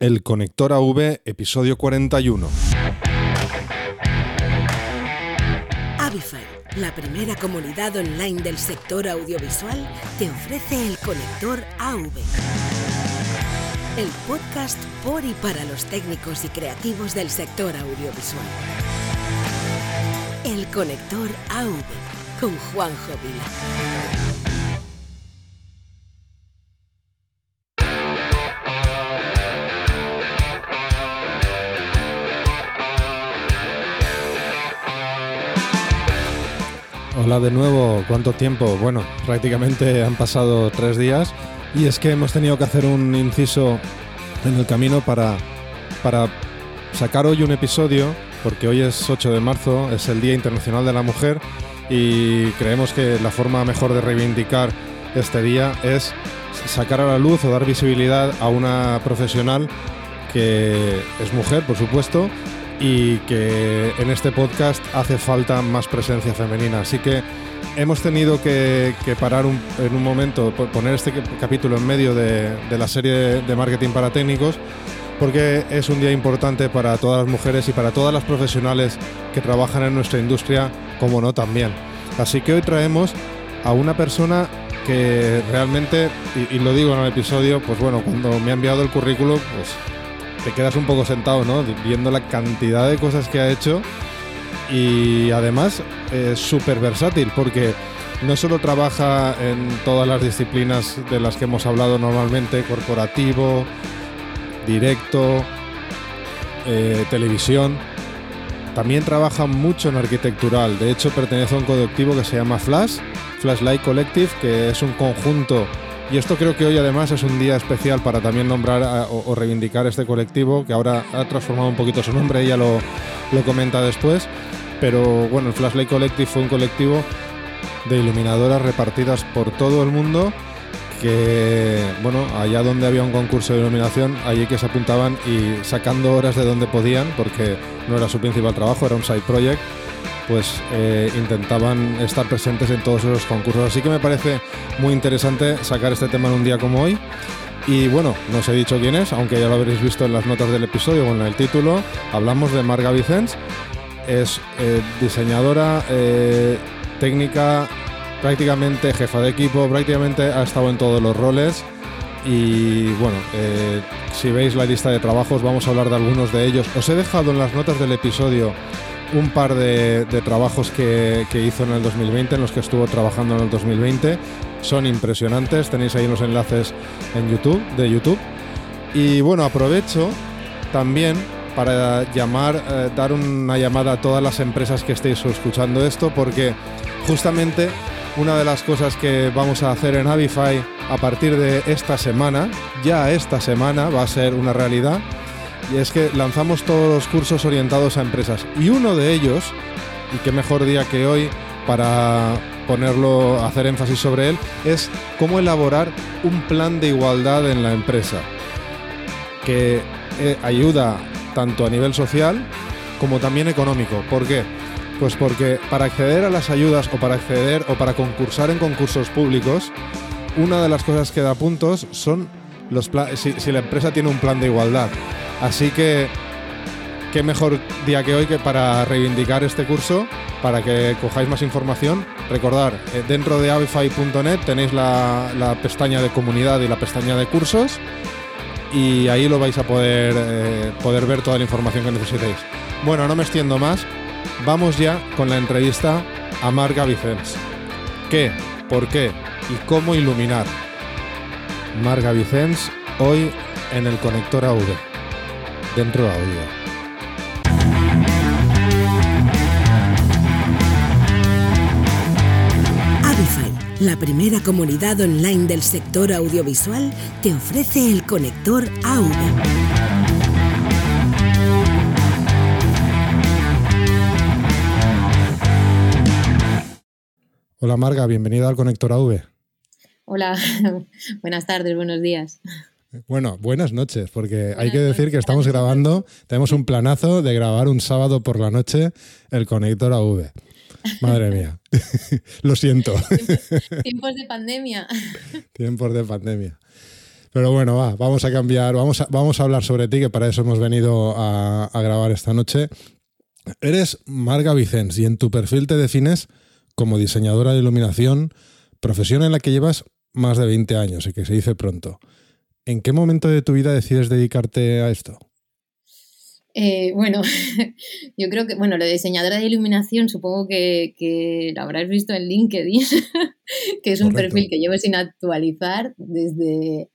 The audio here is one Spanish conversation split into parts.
El Conector AV, episodio 41. Avify, la primera comunidad online del sector audiovisual, te ofrece el Conector AV. El podcast por y para los técnicos y creativos del sector audiovisual. El Conector AV con Juanjo Vila. Hola de nuevo, ¿cuánto tiempo? Bueno, prácticamente han pasado tres días y es que hemos tenido que hacer un inciso en el camino para, para sacar hoy un episodio, porque hoy es 8 de marzo, es el Día Internacional de la Mujer y creemos que la forma mejor de reivindicar este día es sacar a la luz o dar visibilidad a una profesional que es mujer, por supuesto, y que en este podcast hace falta más presencia femenina. Así que hemos tenido que, parar en un momento, poner este capítulo en medio de, la serie de marketing para técnicos, porque es un día importante para todas las mujeres y para todas las profesionales que trabajan en nuestra industria, como no también. Así que hoy traemos a una persona que realmente, y, y lo digo en el episodio, pues bueno, cuando me ha enviado el currículo, pues te quedas un poco sentado, ¿no? Viendo la cantidad de cosas que ha hecho y además es súper versátil porque no solo trabaja en todas las disciplinas de las que hemos hablado normalmente, corporativo, directo, eh, televisión, también trabaja mucho en arquitectural. De hecho, pertenece a un colectivo que se llama Flash, Flashlight Collective, que es un conjunto y esto creo que hoy además es un día especial para también nombrar o, reivindicar este colectivo, que ahora ha transformado un poquito su nombre, ella lo, lo comenta después. Pero bueno, el Flashlight Collective fue un colectivo de iluminadoras repartidas por todo el mundo que, bueno, allá donde había un concurso de iluminación, allí que se apuntaban y sacando horas de donde podían, porque no era su principal trabajo, era un side project, pues eh, intentaban estar presentes en todos esos concursos. Así que me parece muy interesante sacar este tema en un día como hoy. Y bueno, no os he dicho quién es, aunque ya lo habréis visto en las notas del episodio o en el título. Hablamos de Marga Vicens. Es eh, diseñadora, eh, técnica, prácticamente jefa de equipo, prácticamente ha estado en todos los roles. Y bueno, si veis la lista de trabajos, vamos a hablar de algunos de ellos. Os he dejado en las notas del episodio un par de, trabajos que, hizo en el 2020, en los que estuvo trabajando en el 2020. Son impresionantes, tenéis ahí los enlaces en YouTube, de YouTube. Y bueno, aprovecho también para llamar, eh, dar una llamada a todas las empresas que estéis escuchando esto, porque justamente una de las cosas que vamos a hacer en Avify a partir de esta semana, ya esta semana va a ser una realidad, y es que lanzamos todos los cursos orientados a empresas. Y uno de ellos, y qué mejor día que hoy para ponerlo, hacer énfasis sobre él, es cómo elaborar un plan de igualdad en la empresa, que eh, ayuda tanto a nivel social como también económico. ¿Por qué? Pues porque para acceder a las ayudas o para acceder o para concursar en concursos públicos, una de las cosas que da puntos son si la empresa tiene un plan de igualdad. Así que qué mejor día que hoy que para reivindicar este curso, para que cojáis más información. Recordar, eh, dentro de avify.net tenéis la, pestaña de comunidad y la pestaña de cursos y ahí lo vais a poder, eh, poder ver toda la información que necesitéis. Bueno, no me extiendo más. Vamos ya con la entrevista a Marga Vicens. ¿Qué? ¿Por qué? ¿Y cómo iluminar? Marga Vicens, hoy en el Conector AV dentro audio. Avify, la primera comunidad online del sector audiovisual, te ofrece el conector AV. Hola Marga, bienvenida al Conector AV. Hola, buenas tardes, buenos días. Bueno, buenas noches, porque hay que decir que estamos grabando, tenemos un planazo de grabar un sábado por la noche el conector AV. Madre mía, lo siento. Tiempos de pandemia. Tiempos de pandemia. Pero bueno, va, vamos a cambiar, vamos a, vamos a hablar sobre ti, que para eso hemos venido a, a grabar esta noche. Eres Marga Vicens y en tu perfil te defines como diseñadora de iluminación, profesión en la que llevas más de 20 años y que se dice pronto. ¿En qué momento de tu vida decides dedicarte a esto? Eh, bueno, yo creo que, bueno, lo de diseñadora de iluminación supongo que, lo habrás visto en LinkedIn, que es un perfil que llevo sin actualizar desde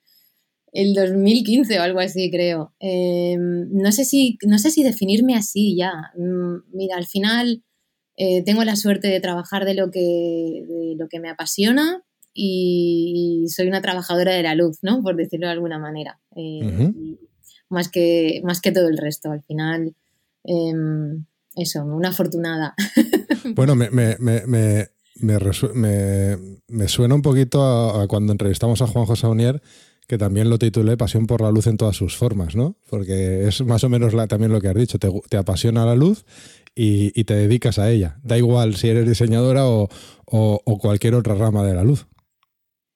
el 2015 o algo así, creo. Em, no, sé si, no sé si definirme así ya. Mm, mira, al final eh, tengo la suerte de trabajar de lo que, de lo que me apasiona y, soy una trabajadora de la luz, ¿no? Por decirlo de alguna manera. Eh, más, que, más que todo el resto. Al final, em, eso, una afortunada. Bueno, me, me, me, me, suena un poquito a, cuando entrevistamos a Juan José Unier, que también lo titulé Pasión por la luz en todas sus formas, ¿no? Porque es más o menos la, también lo que has dicho, te, te apasiona la luz y, y, te dedicas a ella. Da igual si eres diseñadora o, o, o cualquier otra rama de la luz.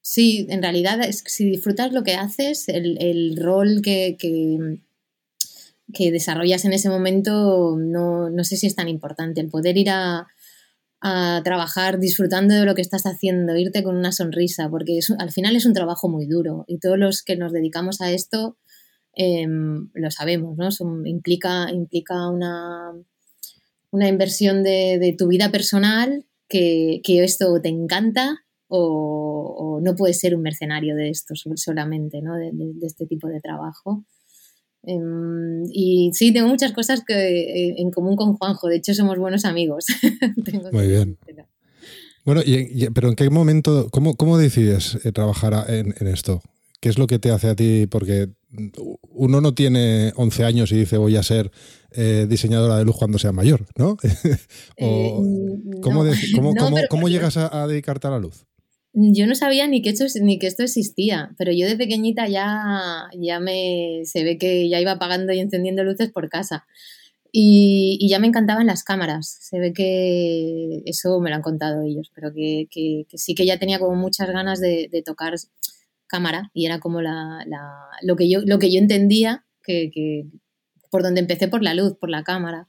Sí, en realidad, es, si disfrutas lo que haces, el, rol que, que, desarrollas en ese momento, no, sé si es tan importante. El poder ir a, trabajar disfrutando de lo que estás haciendo, irte con una sonrisa, porque al final es un trabajo muy duro y todos los que nos dedicamos a esto em, lo sabemos, ¿no? implica implica una, una inversión de, tu vida personal que, que esto te encanta o, no puedes ser un mercenario de esto solamente, ¿no? de, este tipo de trabajo. Em, y sí, tengo muchas cosas que, eh, en común con Juanjo, de hecho somos buenos amigos. Muy bien. Bueno, pero ¿en qué momento, cómo, cómo decides eh, trabajar en, esto? ¿Qué es lo que te hace a ti? Porque uno no tiene 11 años y dice voy a ser eh, diseñadora de luz cuando sea mayor, ¿no? ¿Cómo, llegas a, dedicarte a la luz? Yo no sabía ni que, esto, ni que esto existía, pero yo de pequeñita ya, ya me. Se ve que ya iba apagando y encendiendo luces por casa. Y, ya me encantaban las cámaras. Se ve que eso me lo han contado ellos, pero que, sí que ya tenía como muchas ganas de, tocar cámara y era como la, lo, que yo, lo que yo entendía que, por donde empecé por la luz, por la cámara.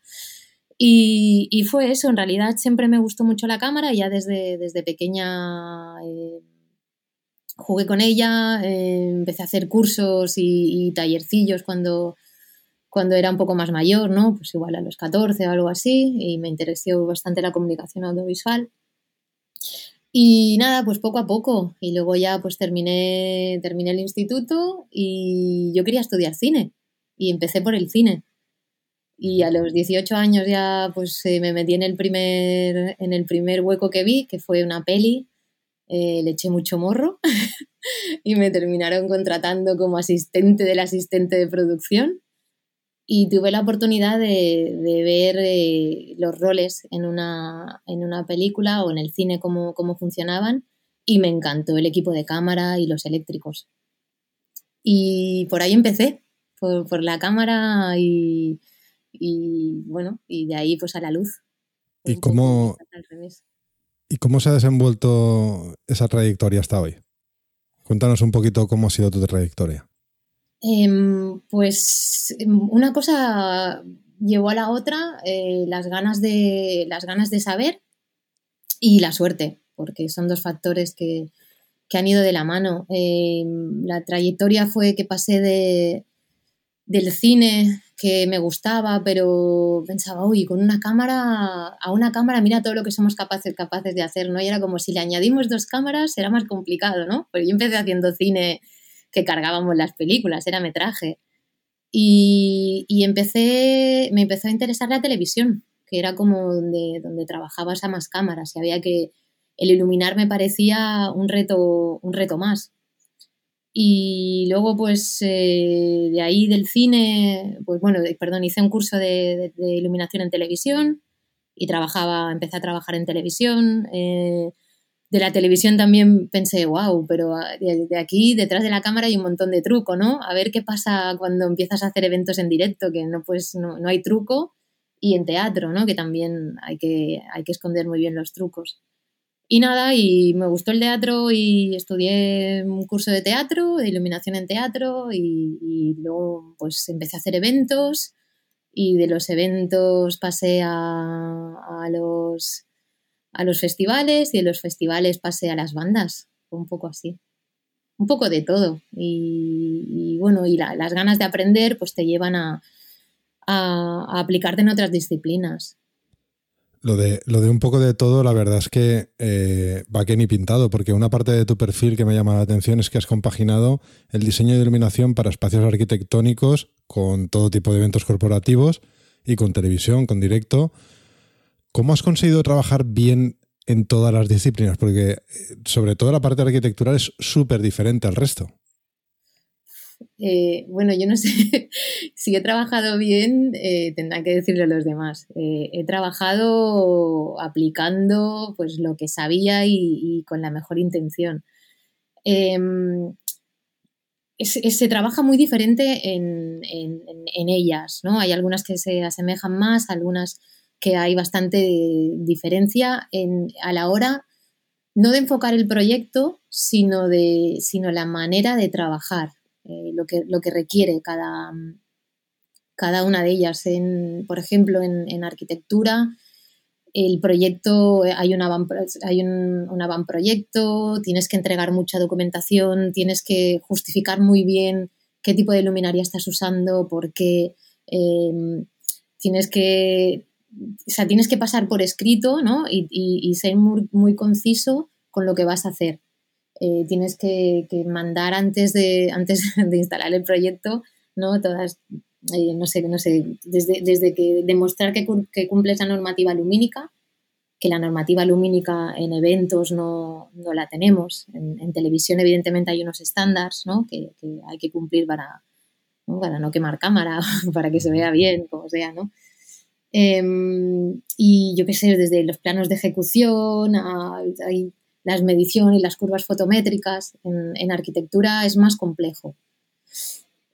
Y, fue eso, en realidad siempre me gustó mucho la cámara, ya desde, desde pequeña eh, jugué con ella, eh, empecé a hacer cursos y, tallercillos cuando, cuando era un poco más mayor, ¿no? Pues igual a los 14 o algo así, y me interesó bastante la comunicación audiovisual. Y nada, pues poco a poco. Y luego ya pues terminé, terminé el instituto y yo quería estudiar cine. Y empecé por el cine. Y a los 18 años ya pues eh, me metí en el, primer, en el primer hueco que vi, que fue una peli. Eh, le eché mucho morro y me terminaron contratando como asistente del asistente de producción. Y tuve la oportunidad de, de ver eh, los roles en una, en una, película o en el cine, cómo, cómo funcionaban. Y me encantó el equipo de cámara y los eléctricos. Y por ahí empecé, por, por la cámara y, y bueno, y de ahí pues a la luz. ¿Y cómo, ¿Y cómo se ha desenvuelto esa trayectoria hasta hoy? Cuéntanos un poquito cómo ha sido tu trayectoria. Em, pues em, una cosa llevó a la otra, eh, las, ganas de, las ganas de saber y la suerte, porque son dos factores que, que han ido de la mano. Em, la trayectoria fue que pasé de, del cine que me gustaba, pero pensaba, uy, con una cámara, a una cámara mira todo lo que somos capaces, capaces de hacer, ¿no? Y era como si le añadimos dos cámaras será más complicado, ¿no? Pero yo empecé haciendo cine que cargábamos las películas, era metraje. Y, y empecé, me empezó a interesar la televisión, que era como donde, donde trabajabas a más cámaras y había que, el iluminar me parecía un reto, un reto más. Y luego, pues, eh, de ahí del cine, pues bueno, perdón, hice un curso de, iluminación en televisión y trabajaba, empecé a trabajar en televisión. Eh, de la televisión también pensé, wow, pero de, aquí, detrás de la cámara hay un montón de truco, ¿no? A ver qué pasa cuando empiezas a hacer eventos en directo, que no, pues, no, no hay truco. Y en teatro, ¿no? Que también hay que, hay que esconder muy bien los trucos. Y nada, y me gustó el teatro y estudié un curso de teatro, de iluminación en teatro y, luego pues empecé a hacer eventos y de los eventos pasé a, los, a los festivales y de los festivales pasé a las bandas, un poco así. Un poco de todo. Y, bueno, y las ganas de aprender pues te llevan a, a aplicarte en otras disciplinas. Lo de, lo de un poco de todo, la verdad es que eh, va que ni pintado, porque una parte de tu perfil que me llama la atención es que has compaginado el diseño de iluminación para espacios arquitectónicos con todo tipo de eventos corporativos y con televisión, con directo. ¿Cómo has conseguido trabajar bien en todas las disciplinas? Porque eh, sobre todo la parte arquitectural es súper diferente al resto. Eh, bueno, yo no sé si he trabajado bien, eh, tendrán que decirlo los demás. Eh, he trabajado aplicando pues lo que sabía y, con la mejor intención. Em, se trabaja muy diferente en, ellas, ¿no? Hay algunas que se asemejan más, algunas que hay bastante diferencia a la hora no de enfocar el proyecto, sino de sino la manera de trabajar. Eh, lo, que, lo que requiere cada, cada una de ellas. En, por ejemplo, en, arquitectura, el proyecto, hay, una hay un, un proyecto, tienes que entregar mucha documentación, tienes que justificar muy bien qué tipo de luminaria estás usando, porque em, tienes que o sea, tienes que pasar por escrito ¿no? y, ser muy, conciso con lo que vas a hacer. Eh, tienes que, mandar antes de, antes de instalar el proyecto, ¿no? Todas, eh, no sé, no sé, desde, desde que demostrar que, que, cumples la normativa lumínica, que la normativa lumínica en eventos no, no la tenemos. En, televisión, evidentemente, hay unos estándares ¿no? que, hay que cumplir para ¿no? para no quemar cámara, para que se vea bien, como sea, ¿no? Em, y yo qué sé, desde los planos de ejecución, hay las mediciones y las curvas fotométricas en, arquitectura es más complejo.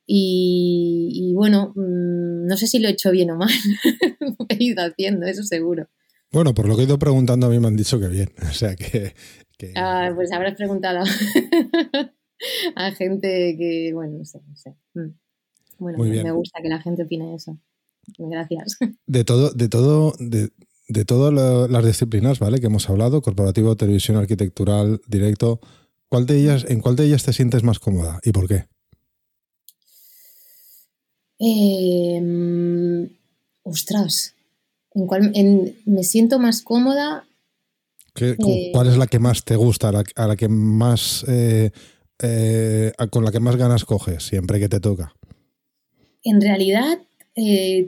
Y, bueno, mm, no sé si lo he hecho bien o mal. he ido haciendo, eso seguro. Bueno, por lo que he ido preguntando a mí me han dicho que bien. O sea que... Ah, pues habrás preguntado a gente que, bueno, no sé, no sé. Mm. Bueno, me gusta que la gente opine eso. Gracias. De todo, de todo, de, de todas las disciplinas, ¿vale? Que hemos hablado, corporativo, televisión, arquitectural, directo, ¿cuál de ellas, ¿en cuál de ellas te sientes más cómoda y por qué? Em, ostras, ¿en cuál me siento más cómoda? Eh, ¿Cuál es la que más te gusta, a la, que más eh, eh, con la que más ganas coges siempre que te toca? En realidad,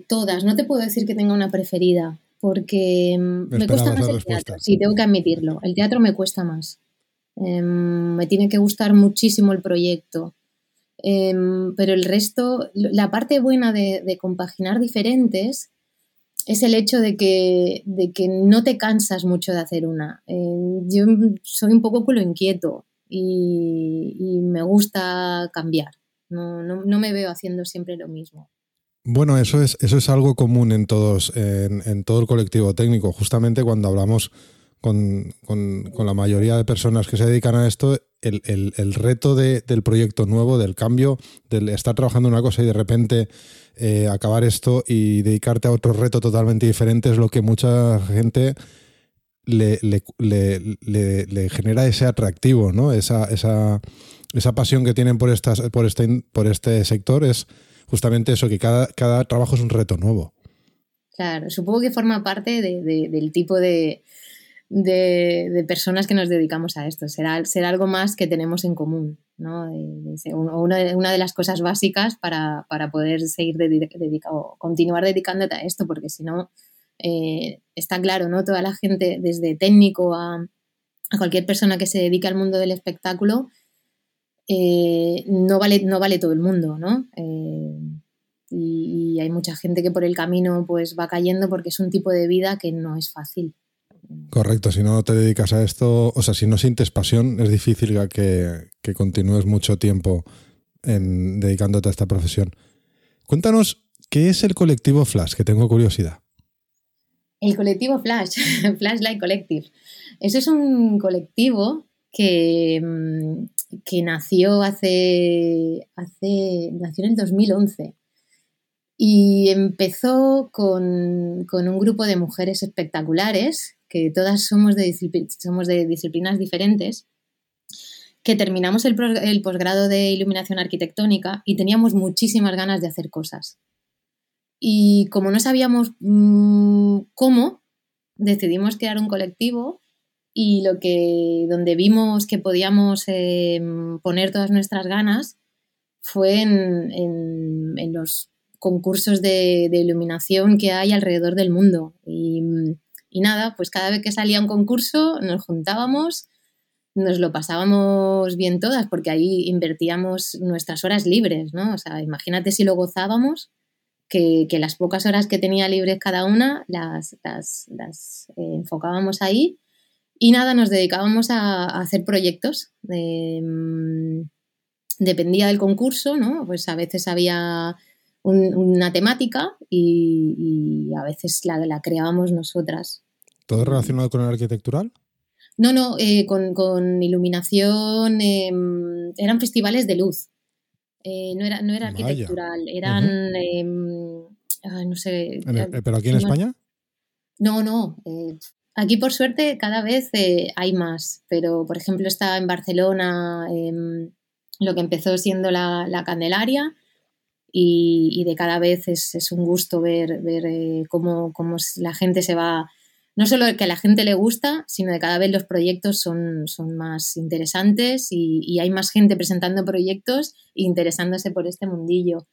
todas. No te puedo decir que tenga una preferida porque mm, me, cuesta más el teatro, sí, tengo que admitirlo. El teatro me cuesta más. Em, me tiene que gustar muchísimo el proyecto. Em, pero el resto, la parte buena de, compaginar diferentes es el hecho de que, de que, no te cansas mucho de hacer una. Em, yo soy un poco culo inquieto y, me gusta cambiar. no me veo haciendo siempre lo mismo. Bueno, eso es, eso es algo común en todos, en, todo el colectivo técnico. Justamente cuando hablamos con, la mayoría de personas que se dedican a esto, el, reto del proyecto nuevo, del cambio, del estar trabajando una cosa y de repente eh, acabar esto y dedicarte a otro reto totalmente diferente es lo que mucha gente le, genera ese atractivo, ¿no? Esa, esa, esa pasión que tienen por, estas, por, este, por este sector es justamente eso, que cada, cada trabajo es un reto nuevo. Claro, supongo que forma parte del tipo de, personas que nos dedicamos a esto. Será, será algo más que tenemos en común, ¿no? una, de las cosas básicas para, poder seguir dedicado, continuar dedicándote a esto, porque si no, eh, está claro, ¿no? Toda la gente, desde técnico a, a cualquier persona que se dedique al mundo del espectáculo, eh, no, vale, no vale todo el mundo, ¿no? Eh, y, hay mucha gente que por el camino pues va cayendo porque es un tipo de vida que no es fácil. Correcto, si no te dedicas a esto, o sea, si no sientes pasión, es difícil que, que continúes mucho tiempo en, dedicándote a esta profesión. Cuéntanos, ¿qué es el colectivo Flash? Que tengo curiosidad. El colectivo Flash, Flashlight Collective. Eso es un colectivo que, mm, que nació hace, hace. nació en el 2011 y empezó con, un grupo de mujeres espectaculares, que todas somos de, somos de disciplinas diferentes, que terminamos el, posgrado de iluminación arquitectónica y teníamos muchísimas ganas de hacer cosas. Y como no sabíamos mm, cómo, decidimos crear un colectivo y lo que donde vimos que podíamos eh, poner todas nuestras ganas fue en los concursos de, iluminación que hay alrededor del mundo. Y, nada, pues cada vez que salía un concurso nos juntábamos, nos lo pasábamos bien todas, porque ahí invertíamos nuestras horas libres, ¿no? O sea, imagínate si lo gozábamos, que, las pocas horas que tenía libres cada una las, las, eh, enfocábamos ahí. Y nada, nos dedicábamos a, hacer proyectos. Mm, dependía del concurso, ¿no? Pues a veces había una temática y, a veces la, la creábamos nosotras. ¿Todo relacionado con el arquitectural? No, no, eh, con, iluminación, em, eran festivales de luz. Eh, no era, no era arquitectural, eran, em, no sé. Eh, ¿Pero aquí en España? No, no. Aquí por suerte cada vez hay más, pero por ejemplo está en Barcelona em, lo que empezó siendo la, la Candelaria y, de cada vez es, un gusto ver, ver eh, cómo, la gente se va, no solo que a la gente le gusta, sino de cada vez los proyectos son, son más interesantes y, hay más gente presentando proyectos e interesándose por este mundillo.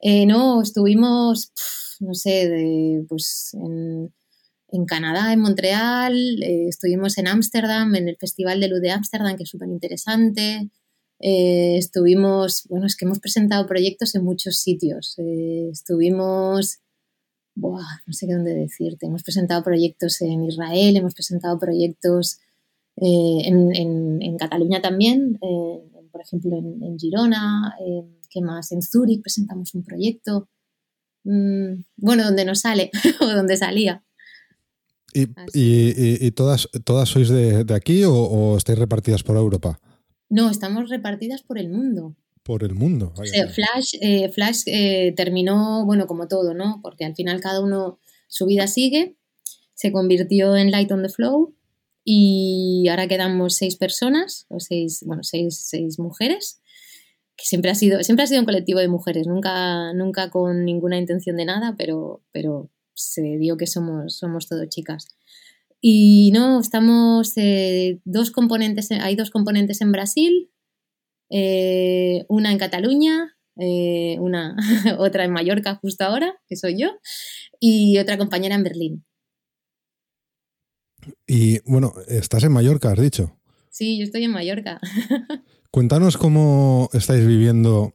Eh, no, estuvimos, no sé, pues en, Canadá, en Montreal, eh, estuvimos en Ámsterdam, en el Festival de Luz de Ámsterdam, que es súper interesante. Eh, estuvimos, bueno, es que hemos presentado proyectos en muchos sitios. Eh, estuvimos, no sé qué dónde decirte, hemos presentado proyectos en Israel, hemos presentado proyectos en, Cataluña también, por ejemplo en, Girona, ¿qué más? En Zúrich presentamos un proyecto. Mm, bueno, donde nos sale o donde salía. ¿Y, todas, todas sois de, aquí o, o estáis repartidas por Europa? No, estamos repartidas por el mundo. Por el mundo. Flash, eh, Flash eh, terminó, bueno, como todo, ¿no? Porque al final cada uno su vida sigue, se convirtió en Light on the Flow y ahora quedamos seis personas, o seis, bueno, seis, seis mujeres, que siempre ha sido, siempre ha sido un colectivo de mujeres, nunca, nunca con ninguna intención de nada, pero, pero se dio que somos, somos todo chicas. Y no, estamos eh, dos componentes, hay dos componentes en Brasil, eh, una en Cataluña, eh, una, otra en Mallorca justo ahora, que soy yo, y otra compañera en Berlín. Y bueno, estás en Mallorca, has dicho. Sí, yo estoy en Mallorca. Cuéntanos cómo estáis viviendo,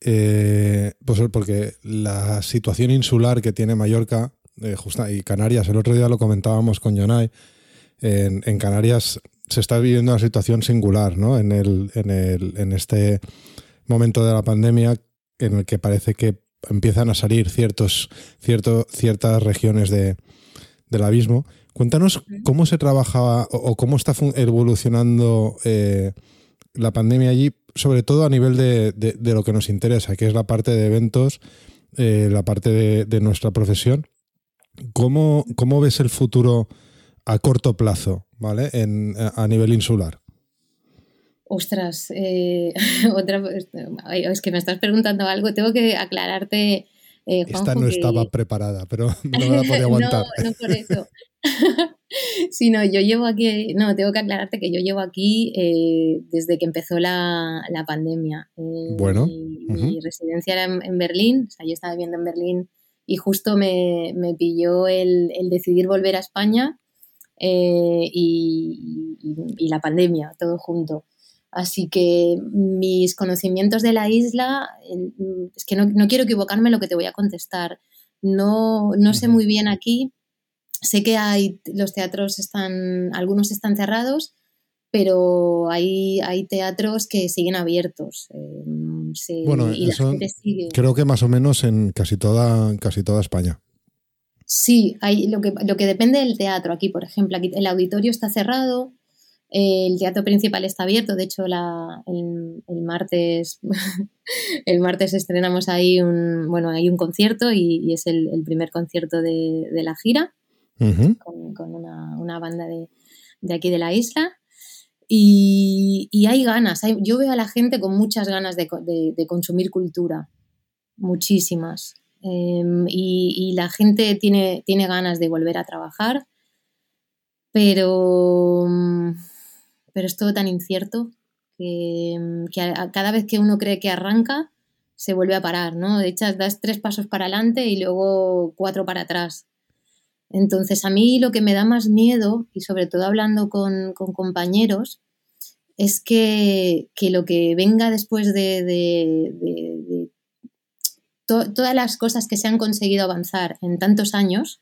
pues porque la situación insular que tiene Mallorca y Canarias, el otro día lo comentábamos con Jonay, en, Canarias se está viviendo una situación singular, ¿no? En, el, en, el, en este momento de la pandemia en el que parece que empiezan a salir ciertos, cierto, ciertas regiones de, del abismo. Cuéntanos cómo se trabaja o, cómo está evolucionando eh, la pandemia allí, sobre todo a nivel de, de, lo que nos interesa, que es la parte de eventos, eh, la parte de, nuestra profesión. ¿Cómo, ¿Cómo, ves el futuro a corto plazo, ¿vale? En, a nivel insular. Ostras, eh, otra, es que me estás preguntando algo, tengo que aclararte. Eh, Esta no estaba preparada, pero no me la podía aguantar. no, no por eso. sino yo llevo aquí, no, tengo que aclararte que yo llevo aquí eh, desde que empezó la, la pandemia. bueno. Mi, residencia era en, en, Berlín, o sea, yo estaba viviendo en Berlín y justo me, me pilló el, el, decidir volver a España eh, y, la pandemia, todo junto. Así que mis conocimientos de la isla, es que no, no quiero equivocarme lo que te voy a contestar. No, no sé muy bien aquí. Sé que hay, los teatros están, algunos están cerrados, pero hay, hay teatros que siguen abiertos. Eh, bueno, eso creo que más o menos en casi toda, casi toda España. Sí, hay, lo, que, lo que depende del teatro. Aquí, por ejemplo, aquí el auditorio está cerrado, el teatro principal está abierto. De hecho, la, el, martes el martes estrenamos ahí un bueno hay un concierto y, es el, primer concierto de, la gira con, una, banda de, aquí de la isla. Y, hay ganas. yo veo a la gente con muchas ganas de, consumir cultura, muchísimas. Em, y, la gente tiene, tiene ganas de volver a trabajar, pero, pero es todo tan incierto que, cada vez que uno cree que arranca, se vuelve a parar, ¿no? De hecho, das tres pasos para adelante y luego cuatro para atrás. Entonces, a mí lo que me da más miedo, y sobre todo hablando con, compañeros, es que, lo que venga después de, todas las cosas que se han conseguido avanzar en tantos años,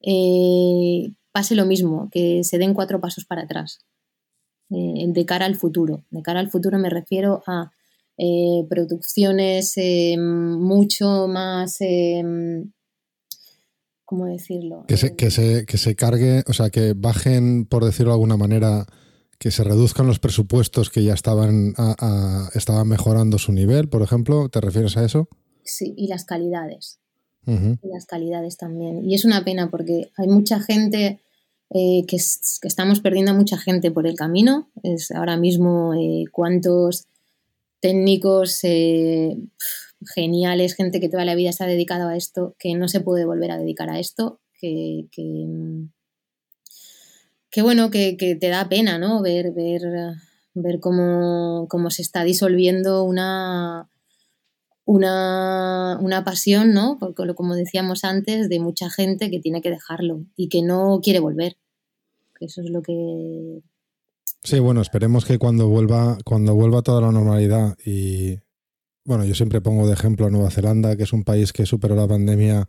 eh, pase lo mismo, que se den cuatro pasos para atrás, eh, de cara al futuro. De cara al futuro me refiero a eh, producciones mucho más ¿cómo decirlo? Que se, que, se, que se cargue, o sea, que bajen, por decirlo de alguna manera, que se reduzcan los presupuestos que ya estaban, estaban mejorando su nivel, por ejemplo. ¿Te refieres a eso? Sí, y las calidades. Y las calidades también. Y es una pena porque hay mucha gente eh, que, estamos perdiendo a mucha gente por el camino. Es ahora mismo eh, cuántos técnicos eh, geniales, gente que toda la vida se ha dedicado a esto, que no se puede volver a dedicar a esto, que, que, bueno, que, te da pena, ¿no? Ver, ver, ver cómo, se está disolviendo una, una, una, pasión, ¿no? Porque, como decíamos antes, de mucha gente que tiene que dejarlo y que no quiere volver. Eso es lo que. Sí, bueno, esperemos que cuando vuelva, cuando vuelva toda la normalidad y bueno, yo siempre pongo de ejemplo a Nueva Zelanda, que es un país que superó la pandemia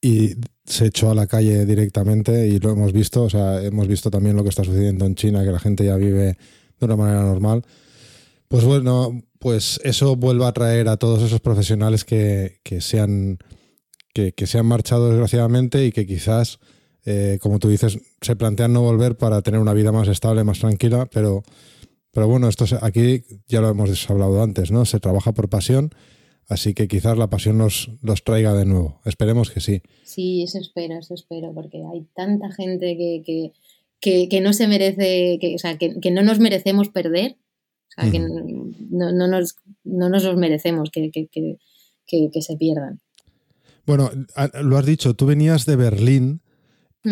y se echó a la calle directamente y lo hemos visto, o sea, hemos visto también lo que está sucediendo en China, que la gente ya vive de una manera normal. Pues bueno, pues eso vuelve a traer a todos esos profesionales que, que se, han, que, se han marchado desgraciadamente y que quizás, eh, como tú dices, se plantean no volver para tener una vida más estable, más tranquila, pero pero bueno, esto aquí ya lo hemos hablado antes, ¿no? Se trabaja por pasión, así que quizás la pasión nos los traiga de nuevo. Esperemos que sí. Sí, eso espero, eso espero, porque hay tanta gente que, que, no se merece, que, o sea, que, no nos merecemos perder, o sea, que no, no, nos, no nos los merecemos que, que se pierdan. Bueno, lo has dicho, tú venías de Berlín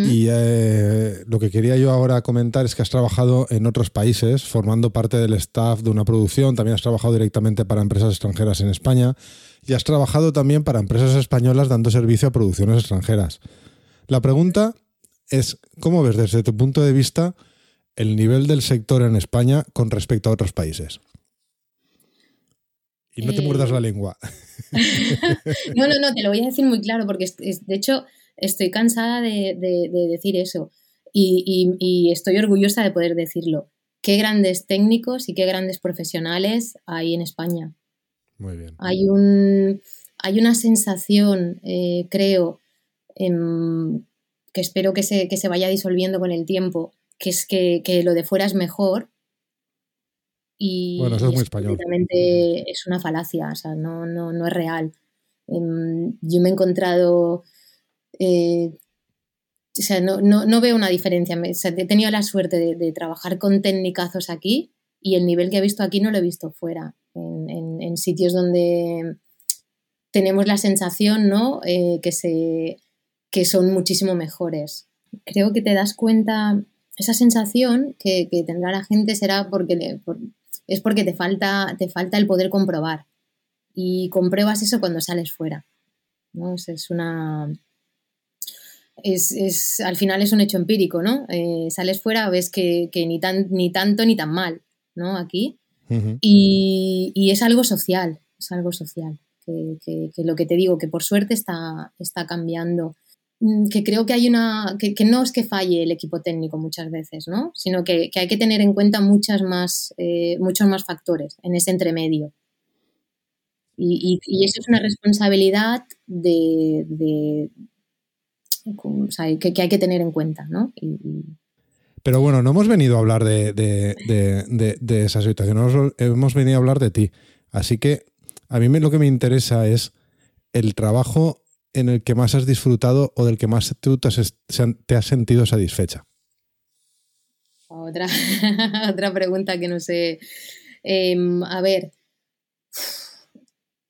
y eh, lo que quería yo ahora comentar es que has trabajado en otros países, formando parte del staff de una producción, también has trabajado directamente para empresas extranjeras en España y has trabajado también para empresas españolas dando servicio a producciones extranjeras. La pregunta es, ¿cómo ves desde tu punto de vista el nivel del sector en España con respecto a otros países? Y no te muerdas la eh. lengua. no, no, no, te lo voy a decir muy claro, porque de hecho estoy cansada de, decir eso y, estoy orgullosa de poder decirlo. Qué grandes técnicos y qué grandes profesionales hay en España. Muy bien. Hay, un, hay una sensación, eh, creo, em, que espero que se, vaya disolviendo con el tiempo, que es que, lo de fuera es mejor. Y bueno, eso es muy español. Es una falacia, o sea, no, no, no es real. Em, yo me he encontrado eh, o sea, no, veo una diferencia. he tenido la suerte de, trabajar con técnicazos aquí y el nivel que he visto aquí no lo he visto fuera, en, sitios donde tenemos la sensación ¿no? Eh, que, se, que son muchísimo mejores. Creo que te das cuenta, esa sensación que, tendrá la gente será porque es porque te falta, te falta el poder comprobar. Y compruebas eso cuando sales fuera. ¿no? es una, es, al final es un hecho empírico, ¿no? Eh, sales fuera, ves que, ni, tan, ni tanto ni tan mal, ¿no? Aquí. y, es algo social, es algo social. Que, lo que te digo, que por suerte está, está cambiando. Mm, que creo que hay una. Que, no es que falle el equipo técnico muchas veces, ¿no? Sino que, hay que tener en cuenta muchas más, eh, muchos más factores en ese entremedio. Y, y, eso es una responsabilidad de, que, hay que tener en cuenta, ¿no? Pero bueno, no hemos venido a hablar de, de, esa situación, hemos venido a hablar de ti. Así que a mí lo que me interesa es el trabajo en el que más has disfrutado o del que más tú te has, sentido satisfecha. Otra, otra pregunta que no sé. Em, a ver,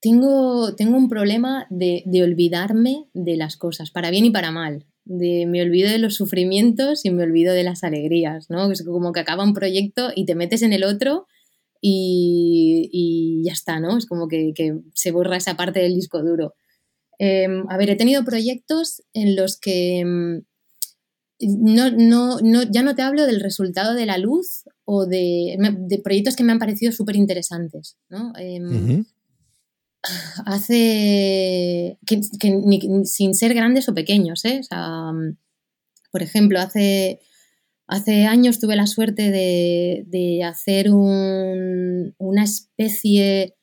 tengo, tengo un problema de, olvidarme de las cosas, para bien y para mal. De, me olvido de los sufrimientos y me olvido de las alegrías, ¿no? Es como que acaba un proyecto y te metes en el otro y, ya está, ¿no? Es como que, se borra esa parte del disco duro. Em, a ver, he tenido proyectos en los que em, no, no, no, ya no te hablo del resultado de la luz o de, proyectos que me han parecido súper interesantes, ¿no? Em, hace, que, sin ser grandes o pequeños, ¿eh? por ejemplo, hace, hace años tuve la suerte de, hacer una especie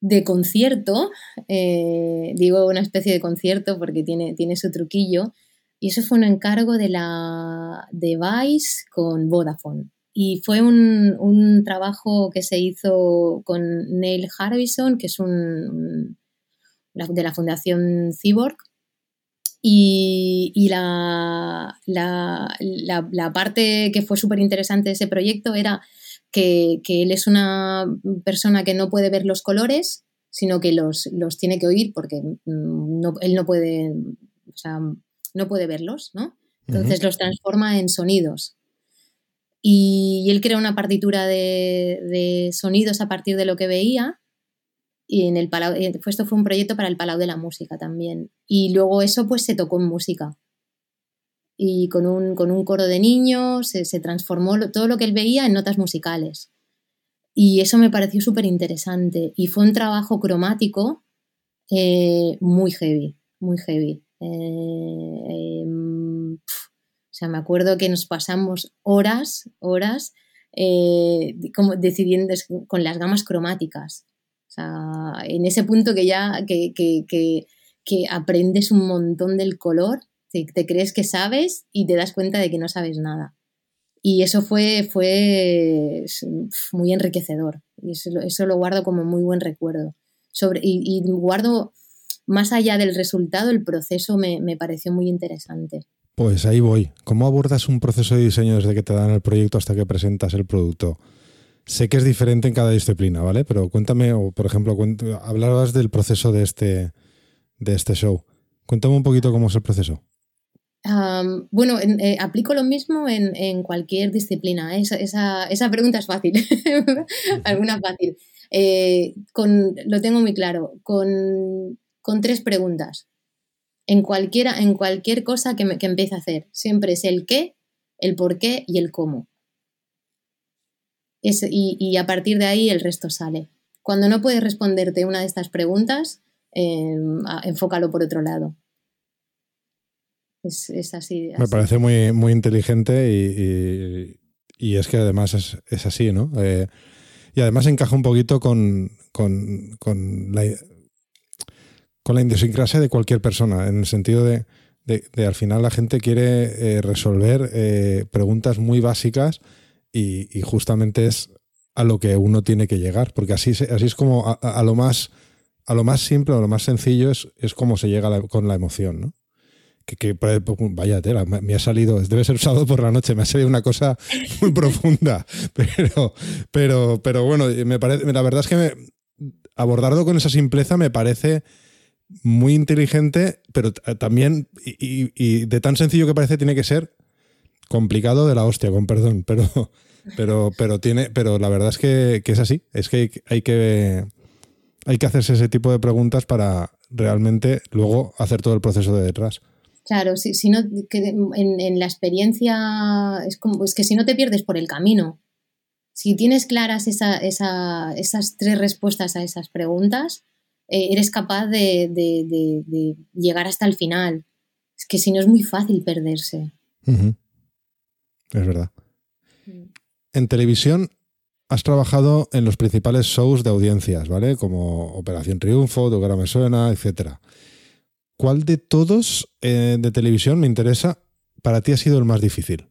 de concierto, eh, digo una especie de concierto porque tiene, tiene su truquillo, y eso fue un encargo de la de Vice con Vodafone. Y fue un, trabajo que se hizo con Neil Harbison, que es un, de la Fundación Cyborg. Y, la, la, parte que fue súper interesante de ese proyecto era que, él es una persona que no puede ver los colores, sino que los, los tiene que oír porque no, él no puede, o sea, no puede verlos, ¿no? Entonces los transforma en sonidos y, él crea una partitura de, sonidos a partir de lo que veía. Y en el Palau, esto fue un proyecto para el Palau de la Música también. Y luego eso pues se tocó en música. Y con un, con un coro de niños se, transformó todo lo que él veía en notas musicales. Y eso me pareció súper interesante. Y fue un trabajo cromático eh, muy heavy, muy heavy. Eh, o sea, me acuerdo que nos pasamos horas, horas, eh, como decidiendo con las gamas cromáticas. O sea, en ese punto que ya que, que, aprendes un montón del color, te, crees que sabes y te das cuenta de que no sabes nada. Y eso fue, fue muy enriquecedor. Y eso, lo guardo como muy buen recuerdo. Sobre, y, guardo, más allá del resultado, el proceso me, me pareció muy interesante. Pues ahí voy. ¿Cómo abordas un proceso de diseño desde que te dan el proyecto hasta que presentas el producto? Sé que es diferente en cada disciplina, ¿vale? Pero cuéntame, o por ejemplo, hablabas del proceso de este, de este show. Cuéntame un poquito cómo es el proceso. bueno, eh, aplico lo mismo en, cualquier disciplina. Esa, esa, pregunta es fácil. Alguna fácil. Eh, con, lo tengo muy claro. Con, con tres preguntas en, cualquiera, en cualquier cosa que, que empiece a hacer. Siempre es el qué, el por qué y el cómo. y, a partir de ahí el resto sale. Cuando no puedes responderte una de estas preguntas, em, enfócalo por otro lado. Es, así, Me parece muy, muy inteligente y, es que además es, así, ¿no? Eh, y además encaja un poquito con, con, con la, con la idiosincrasia de cualquier persona, en el sentido de, de, al final la gente quiere eh, resolver eh, preguntas muy básicas y, justamente es a lo que uno tiene que llegar, porque así, así es como a, lo más a lo más simple, a lo más sencillo es, es como se llega con la emoción, ¿no? Que, que, vaya tela, me ha salido, debe ser sábado por la noche, me ha salido una cosa muy profunda, pero, pero, pero bueno, me parece, la verdad es que abordarlo con esa simpleza me parece muy inteligente, pero también, y, de tan sencillo que parece, tiene que ser complicado de la hostia, con perdón, pero, pero, pero, tiene, pero la verdad es que, es así, es que hay, que hay que hacerse ese tipo de preguntas para realmente luego hacer todo el proceso de detrás. Claro, si, si no, en, la experiencia es como es que si no te pierdes por el camino. Si tienes claras esa, esas tres respuestas a esas preguntas, eh, eres capaz de, llegar hasta el final. Es que si no es muy fácil perderse. Es verdad. Mm. En televisión has trabajado en los principales shows de audiencias, ¿vale? Como Operación Triunfo, Tu cara me suena, etc. ¿cuál de todos eh, de televisión me interesa? Para ti ha sido el más difícil.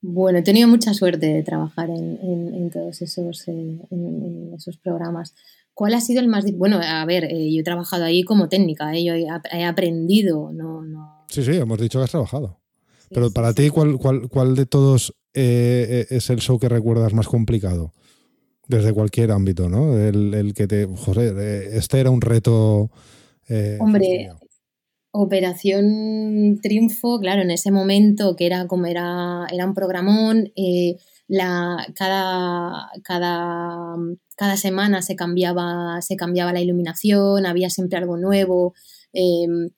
Bueno, he tenido mucha suerte de trabajar en, todos esos, eh, en, esos programas. ¿Cuál ha sido el más difícil? Bueno, a ver, eh, yo he trabajado ahí como técnica, yo he, aprendido, no, no... Sí, sí, hemos dicho que has trabajado. Pero para ti, ¿cuál, cuál, cuál de todos es el show que recuerdas más complicado? Desde cualquier ámbito, ¿no? El, el que te. José, este era un reto. Eh, Hombre, Operación Triunfo, claro, en ese momento que era como era, era un programón, eh, la, cada, cada, cada, semana se cambiaba, se cambiaba la iluminación, había siempre algo nuevo. Em,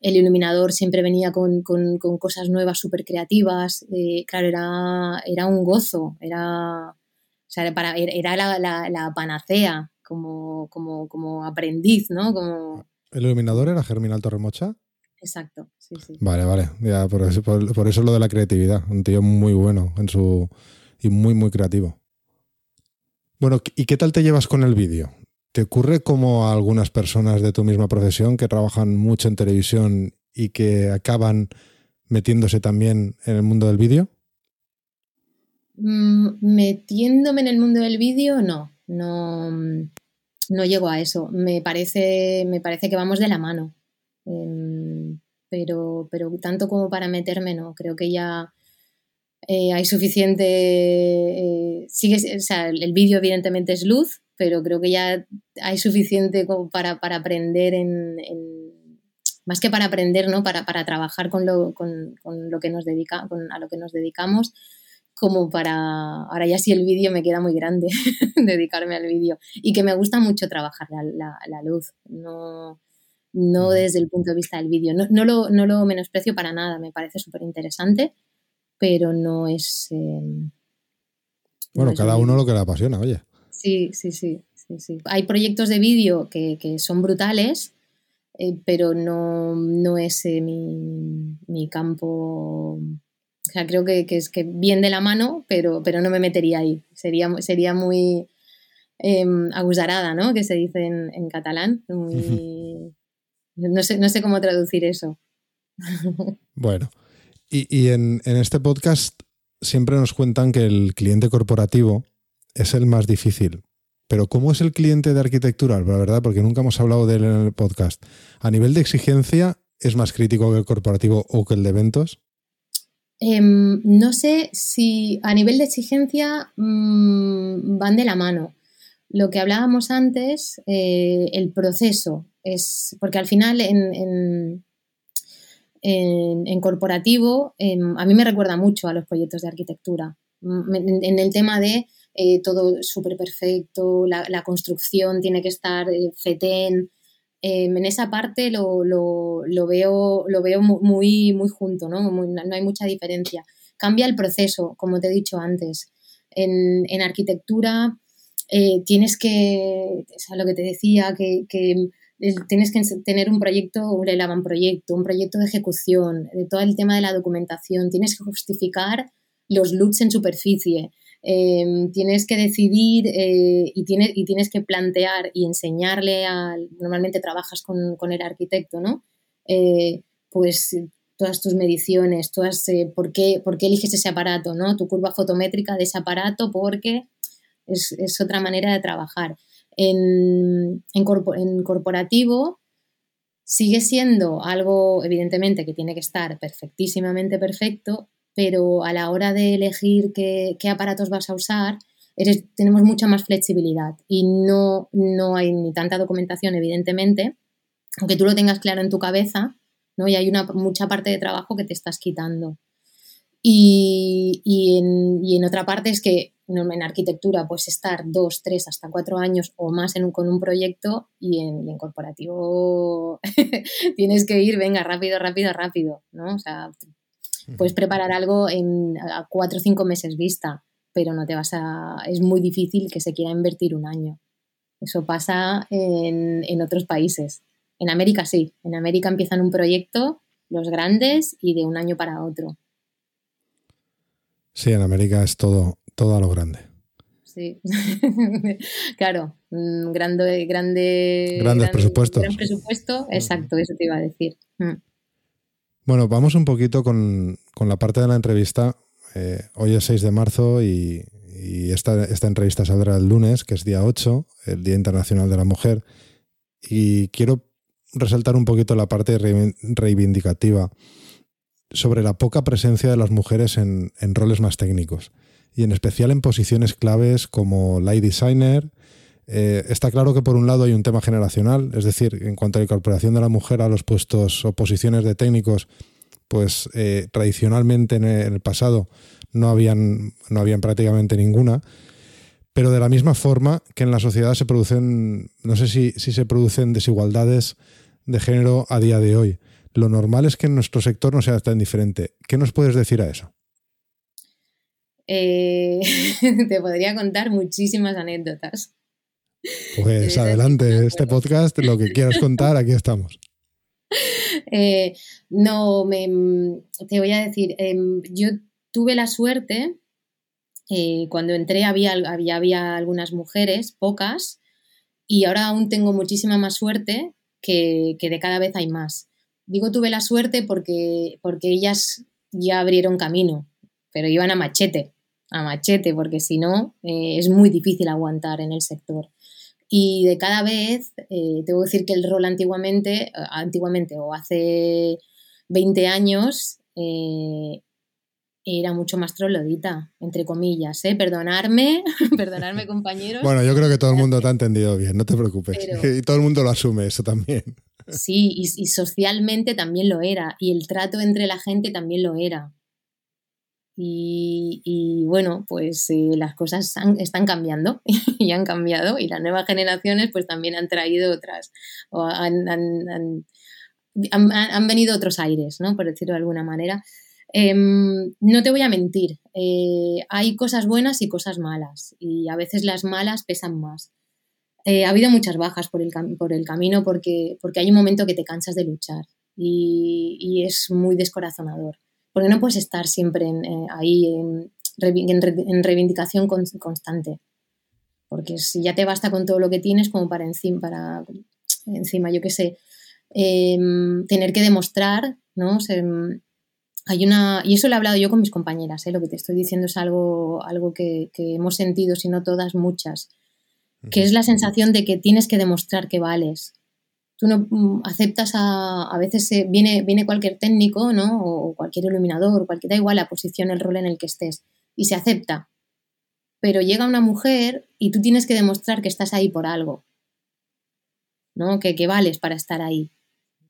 el iluminador siempre venía con, con, con cosas nuevas, súper creativas. Eh, claro, era, era un gozo, era, o sea, para, era la, la, panacea como, como, como, aprendiz, ¿no? Como... ¿El iluminador era Germinal Torremocha? Exacto, sí, sí. Vale, vale. Ya, por, eso, por, eso lo de la creatividad. Un tío muy bueno en su y muy, muy creativo. Bueno, ¿y qué tal te llevas con el vídeo? ¿Te ocurre como a algunas personas de tu misma profesión que trabajan mucho en televisión y que acaban metiéndose también en el mundo del vídeo? Mm, metiéndome en el mundo del vídeo, no, no, no llego a eso. Me parece, me parece que vamos de la mano. Em, pero, pero tanto como para meterme, no. Creo que ya eh, hay suficiente. Eh, sigue, o sea, el vídeo, evidentemente, es luz, pero creo que ya hay suficiente como para, para aprender en, más que para aprender, ¿no? Para, para trabajar con lo, con, con lo que nos dedica, con, a lo que nos dedicamos como para, ahora ya sí el vídeo me queda muy grande, dedicarme al vídeo. Y que me gusta mucho trabajar la, la, luz, no, no desde el punto de vista del vídeo. No, no, lo, no lo menosprecio para nada, me parece súper interesante, pero no es... Em, bueno, cada uno lo que le apasiona, oye. Sí, sí, sí. sí, sí. Hay proyectos de vídeo que, que, son brutales, eh, pero no, no es eh, mi, mi campo o sea, creo que, es que bien de la mano, pero, pero no me metería ahí. Sería, sería muy eh, agusarada, ¿no? Que se dice en, catalán. no, sé, no sé cómo traducir eso. Bueno, y, en, este podcast siempre nos cuentan que el cliente corporativo es el más difícil. Pero ¿cómo es el cliente de arquitectura? La verdad, porque nunca hemos hablado de él en el podcast. A nivel de exigencia, ¿es más crítico que el corporativo o que el de eventos? Em, no sé si a nivel de exigencia mm, van de la mano. Lo que hablábamos antes, eh, el proceso, es porque al final en, en, corporativo em, a mí me recuerda mucho a los proyectos de arquitectura. Mm, en, el tema de eh, todo súper perfecto, la, construcción tiene que estar eh, fetén, Em, en esa parte lo, veo, lo veo muy, muy junto, ¿no? no hay mucha diferencia. Cambia el proceso, como te he dicho antes. En, arquitectura eh, tienes que, o lo que te decía, que, tienes que tener un proyecto, un elaban proyecto, un proyecto de ejecución, de todo el tema de la documentación, tienes que justificar los looks en superficie, Em, tienes que decidir eh, y, tienes, y tienes que plantear y enseñarle al, normalmente trabajas con, el arquitecto, ¿no? Eh, pues todas tus mediciones, todas, eh, ¿por, qué, ¿por, qué, eliges ese aparato, ¿no? Tu curva fotométrica de ese aparato, porque es otra manera de trabajar. En, en, en, corporativo sigue siendo algo, evidentemente, que tiene que estar perfectísimamente perfecto, pero a la hora de elegir qué, aparatos vas a usar, tenemos mucha más flexibilidad y no, no hay ni tanta documentación, evidentemente, aunque tú lo tengas claro en tu cabeza, ¿no? y hay una, mucha parte de trabajo que te estás quitando. Y, en, otra parte es que en arquitectura puedes estar dos, tres, hasta cuatro años o más con un proyecto y en, corporativo tienes que ir, venga, rápido, rápido, rápido, ¿no? O sea, Puedes preparar algo en a cuatro o cinco meses vista, pero no te vas a. Es muy difícil que se quiera invertir un año. Eso pasa en, otros países. En América sí. En América empiezan un proyecto, los grandes, y de un año para otro. Sí, en América es todo, todo a lo grande. sí. claro, mm, grande, grande, grandes presupuestos. Gran presupuesto, exacto, eso te iba a decir. Mm. Bueno, vamos un poquito con, la parte de la entrevista. Eh, hoy es 6 de marzo y, esta, esta, entrevista saldrá el lunes, que es día 8, el Día Internacional de la Mujer. Y quiero resaltar un poquito la parte reivindicativa sobre la poca presencia de las mujeres en, en roles más técnicos y en especial en posiciones claves como light designer. Eh, está claro que por un lado hay un tema generacional, es decir, en cuanto a la incorporación de la mujer a los puestos o posiciones de técnicos, pues eh, tradicionalmente en el pasado no habían, no habían prácticamente ninguna. Pero de la misma forma que en la sociedad se producen, no sé si, si se producen desigualdades de género a día de hoy. Lo normal es que en nuestro sector no sea tan diferente. ¿Qué nos puedes decir a eso? Eh, te podría contar muchísimas anécdotas. Pues adelante, este podcast, lo que quieras contar, aquí estamos. Eh, no, me, te voy a decir, em, yo tuve la suerte, eh, cuando entré había, había, había, algunas mujeres, pocas, y ahora aún tengo muchísima más suerte que, que, de cada vez hay más. Digo tuve la suerte porque, porque ellas ya abrieron camino, pero iban a machete a machete, porque si no, eh, es muy difícil aguantar en el sector. Y de cada vez, eh, tengo que decir que el rol antiguamente, eh, antiguamente o hace 20 años, era mucho más trolodita, entre comillas, ¿eh? Perdonarme, perdonarme compañeros. Bueno, yo creo que todo el mundo te ha entendido bien, no te preocupes. y todo el mundo lo asume, eso también. Sí, y, y, socialmente también lo era, y el trato entre la gente también lo era. Y, bueno, pues eh, las cosas están cambiando y han cambiado y las nuevas generaciones pues también han traído otras, o han, han, han, venido otros aires, ¿no? Por decirlo de alguna manera. Em, no te voy a mentir, eh, hay cosas buenas y cosas malas y a veces las malas pesan más. Eh, ha habido muchas bajas por el, por el camino porque, porque hay un momento que te cansas de luchar y es muy descorazonador porque no puedes estar siempre eh, ahí en, reivindicación constante. Porque si ya te basta con todo lo que tienes como para encima, para, encima yo qué sé, em, tener que demostrar, ¿no? hay una, y eso lo he hablado yo con mis compañeras, ¿eh? lo que te estoy diciendo es algo, algo que, que hemos sentido, si no todas, muchas, que es la sensación de que tienes que demostrar que vales, tú no mm, aceptas a, a veces eh, viene, viene cualquier técnico, ¿no? O cualquier iluminador, cualquier, da igual la posición, el rol en el que estés, y se acepta. Pero llega una mujer y tú tienes que demostrar que estás ahí por algo, ¿no? Que, que vales para estar ahí.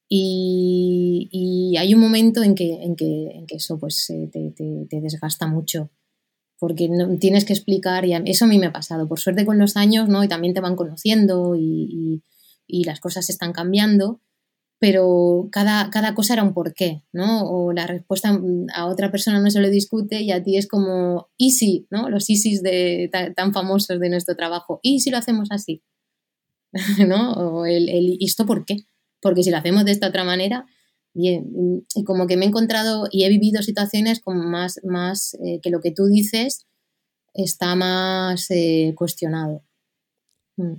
Y, y, hay un momento en que, en que, en que eso pues eh, te, te, te, desgasta mucho. Porque no, tienes que explicar, y eso a mí me ha pasado, por suerte con los años, ¿no? Y también te van conociendo y y las cosas están cambiando, pero cada, cada cosa era un porqué, ¿no? O la respuesta a otra persona no se lo discute y a ti es como easy, ¿no? Los easy de, tan, famosos de nuestro trabajo. ¿Y si lo hacemos así? ¿No? O el, el ¿esto por qué? Porque si lo hacemos de esta otra manera, bien, y como que me he encontrado y he vivido situaciones como más, más eh, que lo que tú dices está más eh, cuestionado. Mm.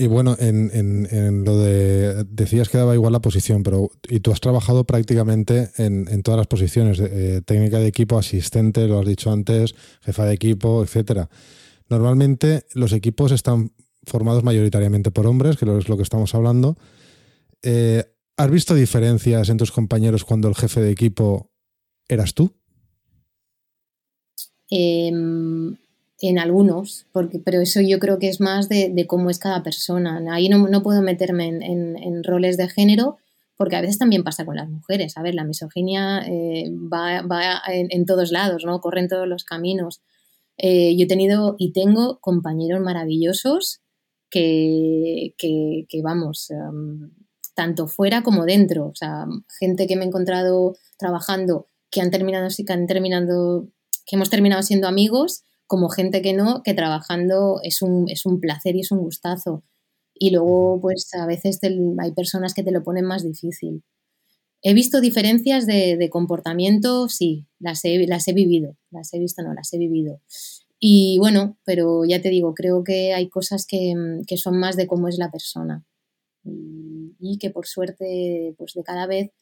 Y bueno, en, en, lo de. Decías que daba igual la posición, pero. Y tú has trabajado prácticamente en, en todas las posiciones: eh, técnica de equipo, asistente, lo has dicho antes, jefa de equipo, etcétera. Normalmente los equipos están formados mayoritariamente por hombres, que es lo que estamos hablando. Eh, ¿Has visto diferencias en tus compañeros cuando el jefe de equipo eras tú? Eh, en algunos, porque, pero eso yo creo que es más de, cómo es cada persona. Ahí no, no puedo meterme en, en, roles de género, porque a veces también pasa con las mujeres. A ver, la misoginia eh, va, va en, todos lados, ¿no? Corre en todos los caminos. Eh, yo he tenido y tengo compañeros maravillosos que, que, que vamos, um, tanto fuera como dentro. O sea, gente que me he encontrado trabajando que han terminado, que han terminado, que hemos terminado siendo amigos como gente que no, que trabajando es un, es un placer y es un gustazo. Y luego, pues a veces hay personas que te lo ponen más difícil. He visto diferencias de, comportamiento, sí, las he, las he vivido, las he visto, no, las he vivido. Y bueno, pero ya te digo, creo que hay cosas que, que son más de cómo es la persona. Y, y, que por suerte, pues de cada vez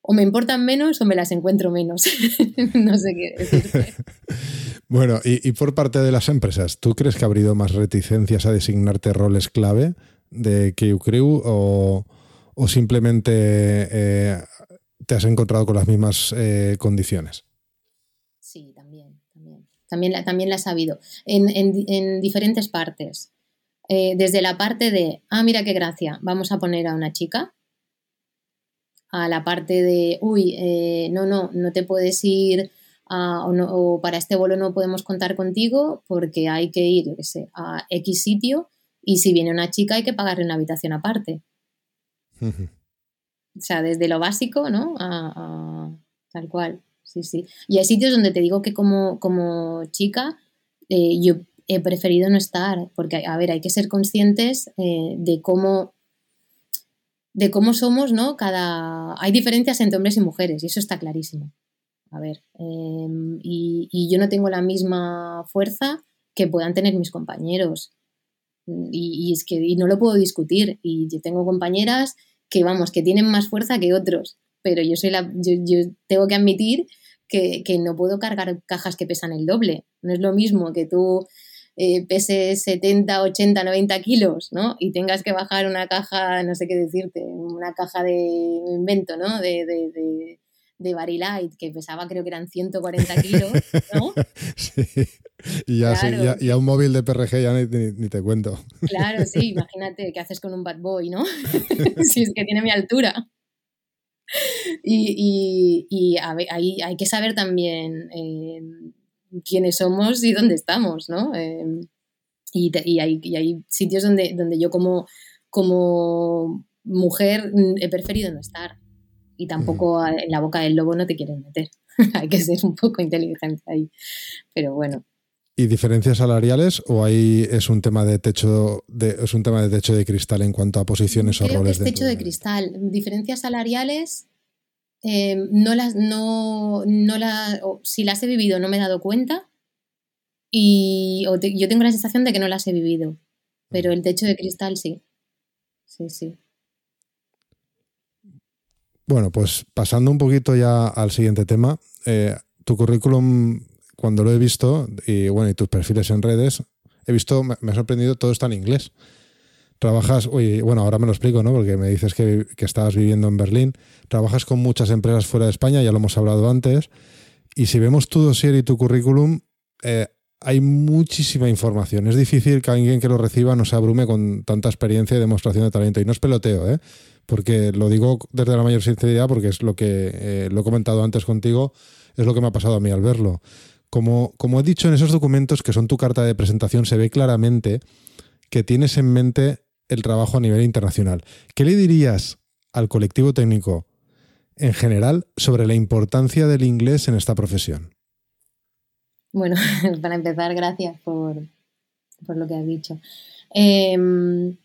o me importan menos o me las encuentro menos. no sé qué decirte. bueno, y, y, por parte de las empresas, ¿tú crees que ha habido más reticencias a designarte roles clave de QCrew o, o simplemente eh, te has encontrado con las mismas eh, condiciones? Sí, también, también. También, también las ha habido. En, en, en diferentes partes. Eh, desde la parte de, ah, mira qué gracia, vamos a poner a una chica, a la parte de, uy, eh, no, no, no te puedes ir o, no, o, para este vuelo no podemos contar contigo porque hay que ir, yo qué sé, a X sitio y si viene una chica hay que pagarle una habitación aparte. o sea, desde lo básico, ¿no? A, a, tal cual, sí, sí. Y hay sitios donde te digo que como, como chica eh, yo he preferido no estar, porque, a ver, hay que ser conscientes eh, de cómo de cómo somos, ¿no? Cada. Hay diferencias entre hombres y mujeres, y eso está clarísimo. A ver, eh, y, y, yo no tengo la misma fuerza que puedan tener mis compañeros. Y, es que y no lo puedo discutir. Y yo tengo compañeras que, vamos, que tienen más fuerza que otros. Pero yo soy la. Yo, yo tengo que admitir que, que, no puedo cargar cajas que pesan el doble. No es lo mismo que tú eh, peses 70, 80, 90 kilos, ¿no? Y tengas que bajar una caja, no sé qué decirte, una caja de invento, ¿no? De, de, de, de Barilite, que pesaba creo que eran 140 kilos, ¿no? Sí. Y ya, claro. sí, ya, ya, un móvil de PRG ya ni, ni, ni, te cuento. Claro, sí, imagínate qué haces con un bad boy, ¿no? si es que tiene mi altura. Y, y, y a ver, hay, hay, que saber también eh, quiénes somos y dónde estamos, ¿no? Eh, y, y, hay, y, hay, sitios donde, donde yo como, como mujer mm, he preferido no estar. Y tampoco mm. en la boca del lobo no te quieren meter. hay que ser un poco inteligente ahí. Pero bueno. ¿Y diferencias salariales o ahí es un tema de techo de, es un tema de techo de cristal en cuanto a posiciones Creo o roles? Que es techo de cristal. Diferencias salariales eh, no las, no, no la, si las he vivido no me he dado cuenta y te, yo tengo la sensación de que no las he vivido, pero el techo de cristal sí, sí, sí. Bueno, pues pasando un poquito ya al siguiente tema, eh, tu currículum, cuando lo he visto, y bueno, y tus perfiles en redes, he visto, me, me ha sorprendido, todo está en inglés trabajas, uy, bueno, ahora me lo explico, ¿no? Porque me dices que, que, estabas viviendo en Berlín, trabajas con muchas empresas fuera de España, ya lo hemos hablado antes, y si vemos tu dossier y tu currículum, eh, hay muchísima información. Es difícil que alguien que lo reciba no se abrume con tanta experiencia y demostración de talento. Y no es peloteo, ¿eh? Porque lo digo desde la mayor sinceridad, porque es lo que eh, lo he comentado antes contigo, es lo que me ha pasado a mí al verlo. Como, como he dicho en esos documentos que son tu carta de presentación, se ve claramente que tienes en mente el trabajo a nivel internacional. ¿Qué le dirías al colectivo técnico en general sobre la importancia del inglés en esta profesión? Bueno, para empezar, gracias por, por lo que has dicho. Eh,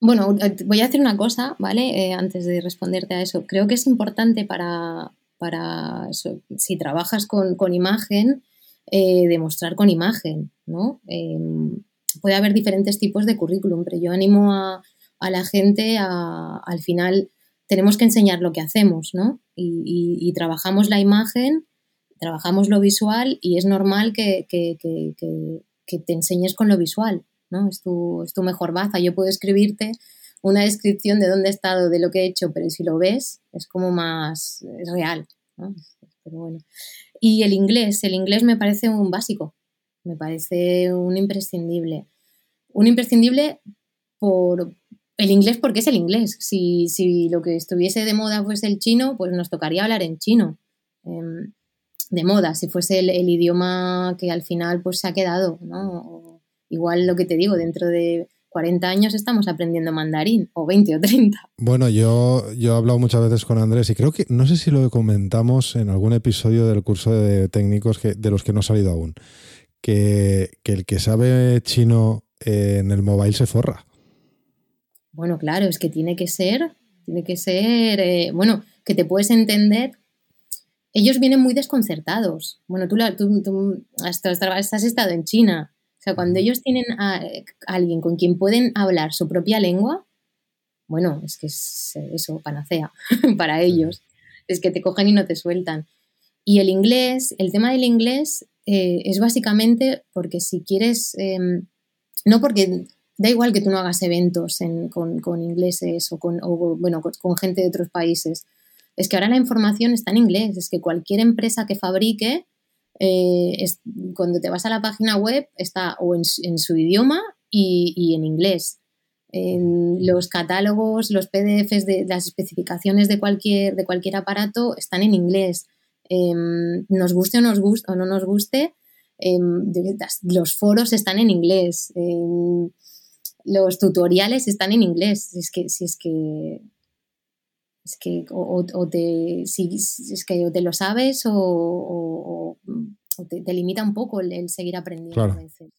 bueno, voy a hacer una cosa, ¿vale? Eh, antes de responderte a eso. Creo que es importante para, para si trabajas con, con imagen, eh, demostrar con imagen, ¿no? Em, puede haber diferentes tipos de currículum, pero yo animo a, a la gente a, al final, tenemos que enseñar lo que hacemos, ¿no? Y, trabajamos la imagen, trabajamos lo visual y es normal que, que, que, te enseñes con lo visual, ¿no? Es tu, es tu mejor baza. Yo puedo escribirte una descripción de dónde he estado, de lo que he hecho, pero si lo ves es como más es real, ¿no? Pero bueno. Y el inglés, el inglés me parece un básico, me parece un imprescindible. Un imprescindible por el inglés porque es el inglés. Si, si lo que estuviese de moda fuese el chino, pues nos tocaría hablar en chino. Eh, de moda, si fuese el, el, idioma que al final pues se ha quedado, ¿no? Igual lo que te digo, dentro de 40 años estamos aprendiendo mandarín, o 20 o 30. Bueno, yo, yo he hablado muchas veces con Andrés y creo que, no sé si lo comentamos en algún episodio del curso de técnicos que, de los que no ha salido aún que, que el que sabe chino en el mobile se forra. Bueno, claro, es que tiene que ser, tiene que ser, eh, bueno, que te puedes entender. ellos vienen muy desconcertados. Bueno, tú, tú, has, estado en China. O sea, cuando ellos tienen a, alguien con quien pueden hablar su propia lengua, bueno, es que es eso, panacea para ellos. Es que te cogen y no te sueltan. Y el inglés, el tema del inglés eh, es básicamente porque si quieres, em, no porque da igual que tú no hagas eventos con, ingleses o, con, bueno, con, gente de otros países, es que ahora la información está en inglés, es que cualquier empresa que fabrique, eh, cuando te vas a la página web, está o en, su idioma y, en inglés. los catálogos, los PDFs de las especificaciones de cualquier, de cualquier aparato están en inglés. Em, nos guste o, nos guste, o no nos guste, em, los foros están en inglés, em, los tutoriales están en inglés. Es que, si es que es que o, te, si, es que o te lo sabes o, te, limita un poco el, seguir aprendiendo a veces.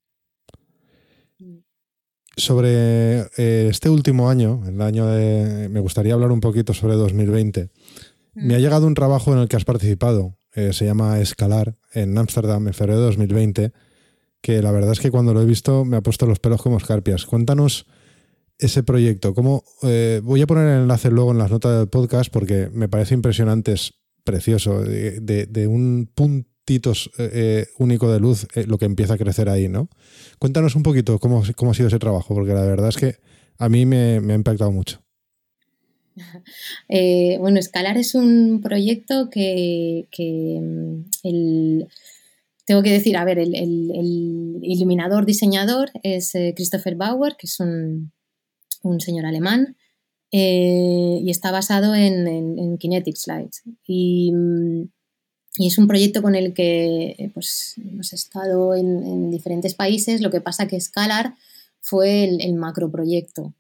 Mm. Sobre eh, este último año, el año de. Me gustaría hablar un poquito sobre 2020. Me ha llegado un trabajo en el que has participado, eh, se llama Escalar, en Ámsterdam, en febrero de 2020, que la verdad es que cuando lo he visto me ha puesto los pelos como escarpias. Cuéntanos ese proyecto. ¿Cómo, eh, voy a poner el enlace luego en las notas del podcast porque me parece impresionante, es precioso, de, un puntito eh, único de luz lo que empieza a crecer ahí, ¿no? Cuéntanos un poquito cómo, cómo, ha sido ese trabajo, porque la verdad es que a mí me, me ha impactado mucho. Eh, bueno, Escalar es un proyecto que, mm, tengo que decir, a ver, el, iluminador diseñador es eh, Christopher Bauer, que es un, señor alemán, eh, y está basado en, Kinetic Slides. Mm, y, es un proyecto con el que pues, hemos estado en, diferentes países, lo que pasa que Scalar fue el, el macroproyecto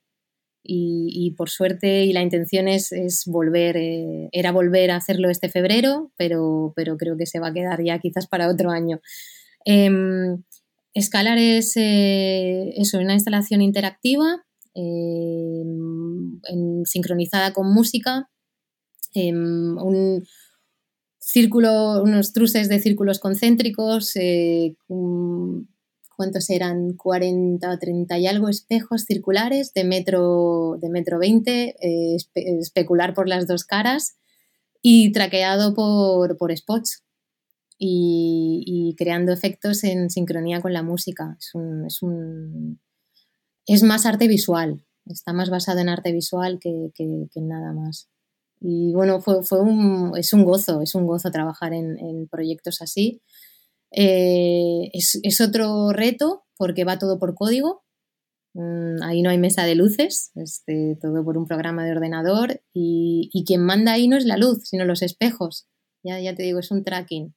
y, por suerte y la intención es, volver, eh, era volver a hacerlo este febrero, pero, pero, creo que se va a quedar ya quizás para otro año. Em, Escalar es eh, una instalación interactiva em, sincronizada con música, em, un círculo, unos truces de círculos concéntricos, eh, ¿cuántos eran? 40 o 30 y algo espejos circulares de metro, de metro 20, eh, especular por las dos caras y traqueado por, spots y, creando efectos en sincronía con la música. Es, es, más arte visual, está más basado en arte visual que, en nada más. Y bueno, fue, fue un, es un gozo, es un gozo trabajar en, en proyectos así. Eh, es, otro reto porque va todo por código. Mm, ahí no hay mesa de luces, este, todo por un programa de ordenador y, quien manda ahí no es la luz, sino los espejos. Ya, ya te digo, es un tracking.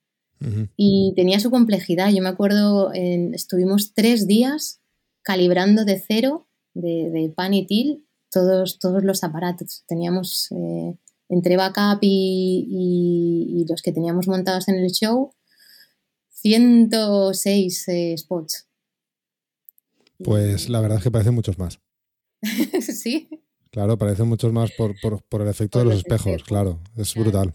Y tenía su complejidad. Yo me acuerdo, estuvimos tres días calibrando de cero, de, pan y til, todos, todos los aparatos. Teníamos eh, entre backup y, los que teníamos montados en el show, 106 eh, spots. Pues la verdad es que parecen muchos más. sí. Claro, parecen muchos más por, el efecto de los, espejos, claro. Es brutal.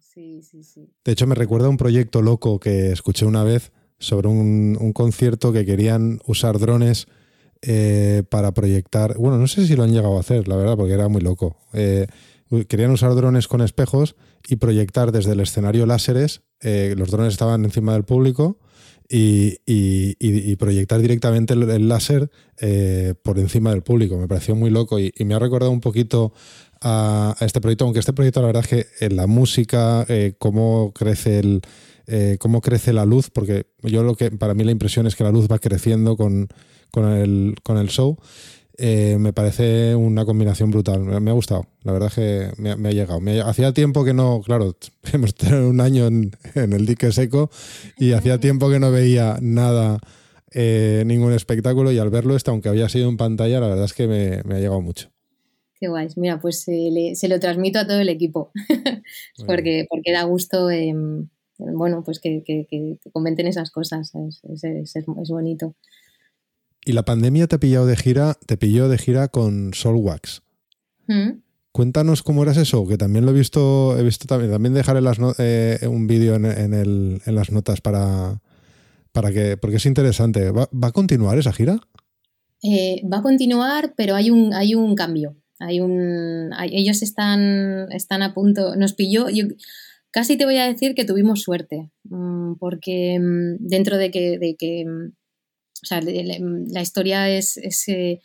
Sí, sí, sí. De hecho, me recuerda a un proyecto loco que escuché una vez sobre un, concierto que querían usar drones eh, para proyectar. Bueno, no sé si lo han llegado a hacer, la verdad, porque era muy loco. Eh, querían usar drones con espejos y proyectar desde el escenario láseres. Eh, los drones estaban encima del público y, proyectar directamente el, láser por encima del público. Me pareció muy loco y, me ha recordado un poquito a, este proyecto, aunque este proyecto la verdad es que en la música, cómo crece el... cómo crece la luz, porque yo lo que para mí la impresión es que la luz va creciendo con, con, el, con el show. Eh, me parece una combinación brutal. Me, ha gustado, la verdad es que me, ha llegado. hacía tiempo que no, claro, hemos tenido un año en, el dique seco y hacía tiempo que no veía nada, eh, ningún espectáculo y al verlo este, aunque había sido en pantalla, la verdad es que me, ha llegado mucho. Qué guay. Mira, pues se lo transmito a todo el equipo, porque, porque da gusto, em, bueno, pues que, que, comenten esas cosas, es bonito. Y la pandemia te pilló de gira, te pilló de gira con Solwax. Mm. Cuéntanos cómo eras eso, que también lo he visto, he visto también, también dejaré las eh, un vídeo en, en, las notas para, para que, porque es interesante. ¿Va, a continuar esa gira? Eh, va a continuar, pero hay un, hay un cambio. Hay un, ellos están, están a punto, nos pilló, yo casi te voy a decir que tuvimos suerte, mm, porque mm, dentro de que, mm, o sea, la historia es, eh,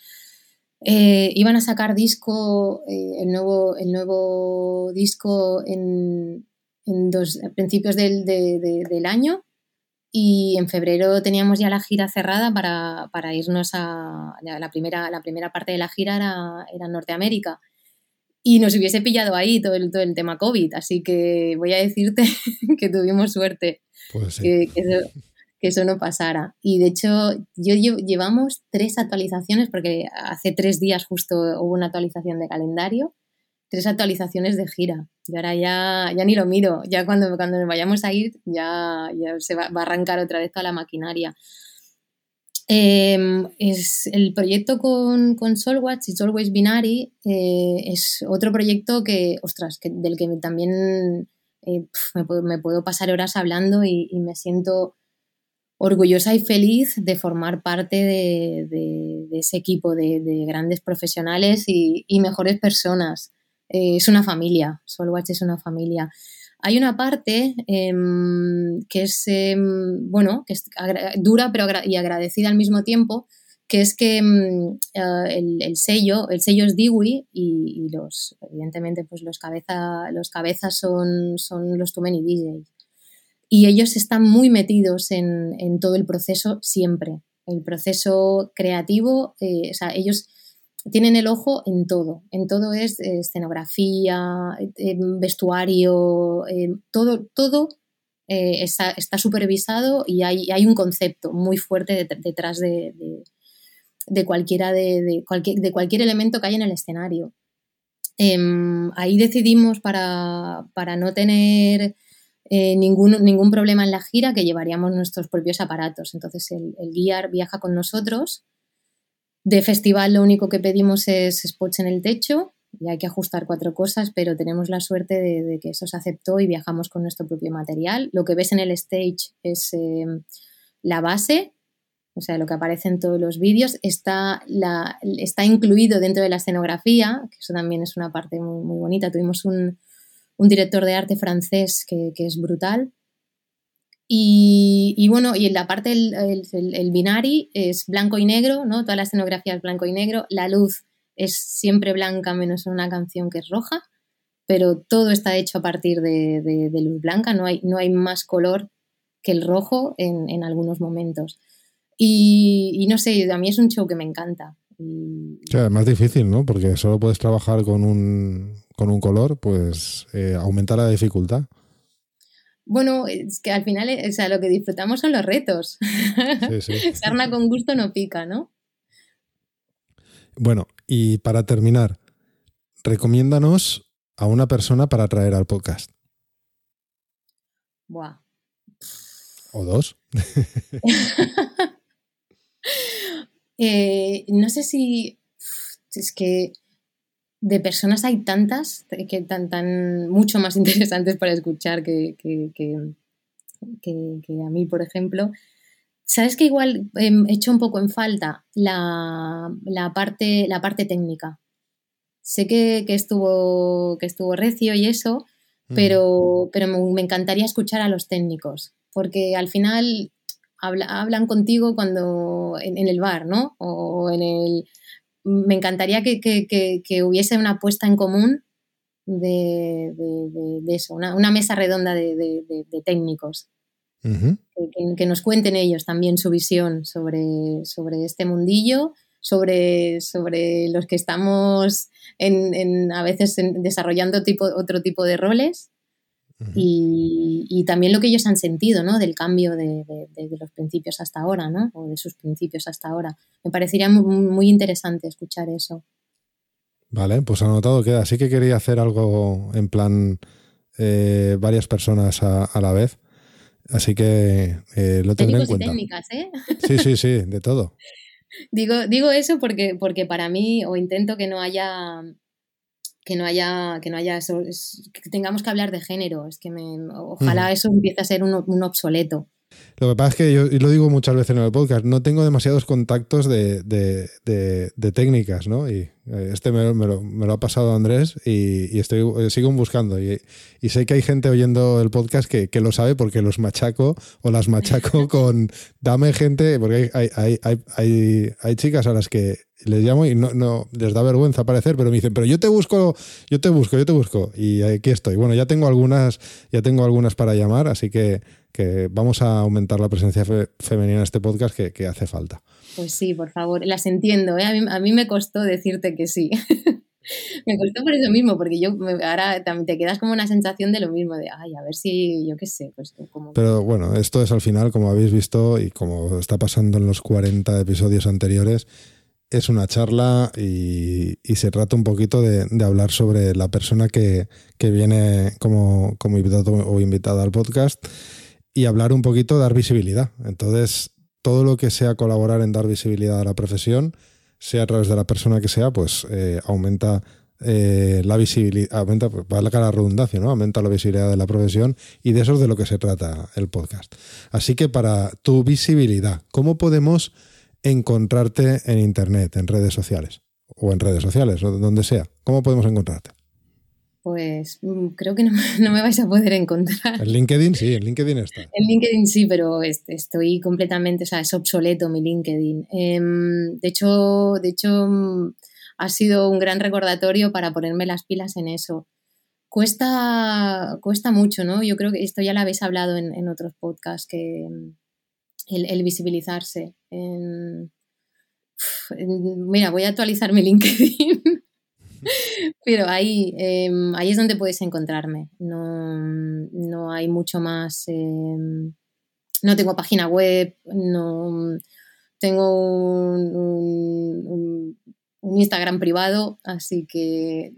eh, iban a sacar disco, el, nuevo, el nuevo disco en, en dos, a principios del, año y en febrero teníamos ya la gira cerrada para, irnos a la primera, la primera parte de la gira era, era Norteamérica. Y nos hubiese pillado ahí todo el, todo el tema COVID, así que voy a decirte que tuvimos suerte pues que, eso, no pasara. Y de hecho, yo llevamos tres actualizaciones, porque hace tres días justo hubo una actualización de calendario, tres actualizaciones de gira. Y ahora ya, ya ni lo miro. Ya cuando, cuando nos vayamos a ir, ya, ya se va, a arrancar otra vez toda la maquinaria. Em, es el proyecto con, con Solwatch y Solways Binary eh, es otro proyecto que, ostras, que, del que también eh, me, puedo, me, puedo, pasar horas hablando y, me siento orgullosa y feliz de formar parte de, de, ese equipo de, grandes profesionales y, y mejores personas. Eh, es una familia, Solwatch es una familia. Hay una parte em, que es, em, bueno, que es dura pero y agradecida al mismo tiempo, que es que em, eh, el, sello, el sello es Dewey y, los, evidentemente, pues los, cabeza, los cabezas son, son los Too Many DJs. Y ellos están muy metidos en, en todo el proceso siempre. El proceso creativo, eh, o sea, ellos tienen el ojo en todo, en todo es eh, escenografía, eh, vestuario, eh, todo, todo está, supervisado y hay, hay, un concepto muy fuerte detrás de, cualquiera de, cualquier, de cualquier elemento que hay en el escenario. Em, ahí decidimos para, no tener ningún, ningún problema en la gira que llevaríamos nuestros propios aparatos. Entonces el, el viaja con nosotros de festival lo único que pedimos es spots en el techo y hay que ajustar cuatro cosas, pero tenemos la suerte de, que eso se aceptó y viajamos con nuestro propio material. Lo que ves en el stage es eh, la base, o sea, lo que aparece en todos los vídeos, está, la, está incluido dentro de la escenografía, que eso también es una parte muy, bonita. Tuvimos un, director de arte francés que, que es brutal, y, bueno, y en la parte del el, binari es blanco y negro, ¿no? Toda la escenografía es blanco y negro. La luz es siempre blanca, menos una canción que es roja, pero todo está hecho a partir de, luz blanca. No hay, no hay más color que el rojo en, algunos momentos. Y, no sé, a mí es un show que me encanta. es más difícil, ¿no? Porque solo puedes trabajar con un, con un color, pues eh, aumenta la dificultad. Bueno, es que al final, eh, o sea, lo que disfrutamos son los retos. Sí, sí. Sarna con gusto no pica, ¿no? Bueno, y para terminar, recomiéndanos a una persona para traer al podcast. Buah. ¿O dos? Eh, no sé si. Es que de personas hay tantas que tan, tan mucho más interesantes para escuchar que, a mí, por ejemplo. ¿Sabes que igual em, he hecho un poco en falta la, parte, la parte técnica? Sé que, estuvo, que estuvo recio y eso, mm. pero, pero me, encantaría escuchar a los técnicos, porque al final hablan contigo cuando en, en el bar, ¿no? O en el, me encantaría que, hubiese una apuesta en común de, eso, una, mesa redonda de, técnicos. que, nos cuenten ellos también su visión sobre, sobre este mundillo, sobre, sobre los que estamos en, a veces desarrollando tipo, otro tipo de roles y, también lo que ellos han sentido, ¿no? Del cambio de, los principios hasta ahora, ¿no? O de sus principios hasta ahora. Me parecería muy, interesante escuchar eso. Vale, pues anotado queda. Sí que quería hacer algo en plan eh, varias personas a, la vez. Así que eh, lo tendré en cuenta. técnicas, ¿eh? Sí, sí, sí, de todo. digo, digo eso porque, porque para mí, o intento que no haya que no haya, que no haya eso, que tengamos que hablar de género. Es que me, ojalá eso empiece a ser un, un obsoleto. Lo que pasa es que yo, y lo digo muchas veces en el podcast, no tengo demasiados contactos de, de, técnicas, ¿no? Y eh, este me, me, lo, ha pasado Andrés y, estoy, eh, sigo buscando. Y, sé que hay gente oyendo el podcast que, que, lo sabe porque los machaco o las machaco con dame gente, porque hay, hay, hay, hay, hay chicas a las que les llamo y no, no les da vergüenza aparecer, pero me dicen, pero yo te busco, yo te busco, yo te busco. Y aquí estoy. Bueno, ya tengo algunas, ya tengo algunas para llamar, así que, que vamos a aumentar la presencia femenina en este podcast que, que, hace falta. Pues sí, por favor, las entiendo. ¿eh? A, mí, a, mí, me costó decirte que sí. me costó por eso mismo, porque yo ahora también te quedas como una sensación de lo mismo, de, ay, a ver si, yo qué sé, pues como... Pero bueno, esto es al final, como habéis visto y como está pasando en los 40 episodios anteriores, es una charla y, se trata un poquito de, hablar sobre la persona que, viene como, como, invitado o invitada al podcast y hablar un poquito, dar visibilidad. Entonces, todo lo que sea colaborar en dar visibilidad a la profesión, sea a través de la persona que sea, pues eh, aumenta eh, la visibilidad, aumenta, pues, va a la redundancia, ¿no? Aumenta la visibilidad de la profesión y de eso es de lo que se trata el podcast. Así que para tu visibilidad, ¿cómo podemos encontrarte en Internet, en redes sociales? O en redes sociales, o donde sea. ¿Cómo podemos encontrarte? Pues mm, creo que no, me vais a poder encontrar. En LinkedIn sí, en LinkedIn está. En LinkedIn sí, pero estoy completamente, o sea, es obsoleto mi LinkedIn. Em, de hecho, de hecho, mm, ha sido un gran recordatorio para ponerme las pilas en eso. Cuesta, cuesta mucho, ¿no? Yo creo que esto ya lo habéis hablado en, otros podcasts, que mm, el, visibilizarse. mira, voy a actualizar mi LinkedIn. Pero ahí, em, ahí es donde puedes encontrarme. No, hay mucho más. Em, no tengo página web, no tengo un, Instagram privado, así que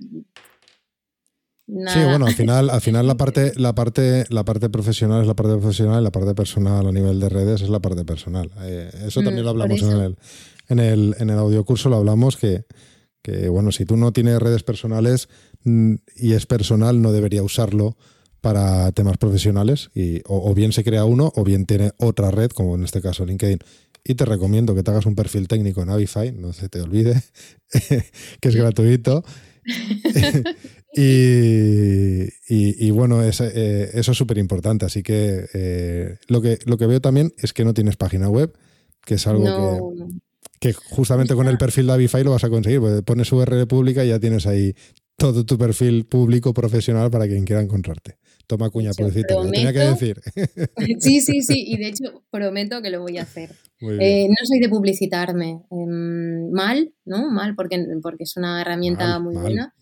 Sí, bueno, al final, al final la parte, la parte, la parte profesional es la parte profesional y la parte personal a nivel de redes es la parte personal. Eh, eso mm, también lo hablamos en el, en el, en el audiocurso, lo hablamos que, que, bueno, si tú no tienes redes personales mm, y es personal, no debería usarlo para temas profesionales y o, bien se crea uno o bien tiene otra red, como en este caso LinkedIn. Y te recomiendo que te hagas un perfil técnico en Avify, no se te olvide, que es gratuito. y, bueno, es, eh, eso es súper importante. Así que, eh, lo que lo que veo también es que no tienes página web, que es algo que que justamente con el perfil de Avify lo vas a conseguir, porque pones URL pública y ya tienes ahí todo tu perfil público profesional para quien quiera encontrarte. Toma cuña, pobrecita, lo tenía que decir. Sí, sí, sí, y de hecho prometo que lo voy a hacer. Eh, no soy de publicitarme em, mal, ¿no? Mal, porque, porque es una herramienta muy buena.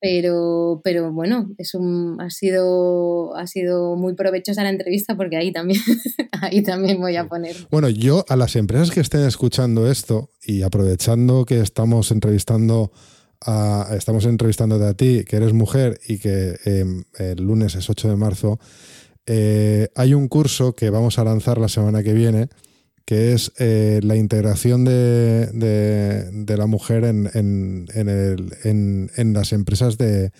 Pero, pero bueno, es un, ha, sido, ha sido muy provechosa la entrevista porque ahí también, ahí también voy a poner. Bueno, yo a las empresas que estén escuchando esto y aprovechando que estamos entrevistando a, estamos entrevistándote a ti, que eres mujer y que em, el lunes es 8 de marzo, eh, hay un curso que vamos a lanzar la semana que viene que es eh, la integración de, la mujer en, las empresas del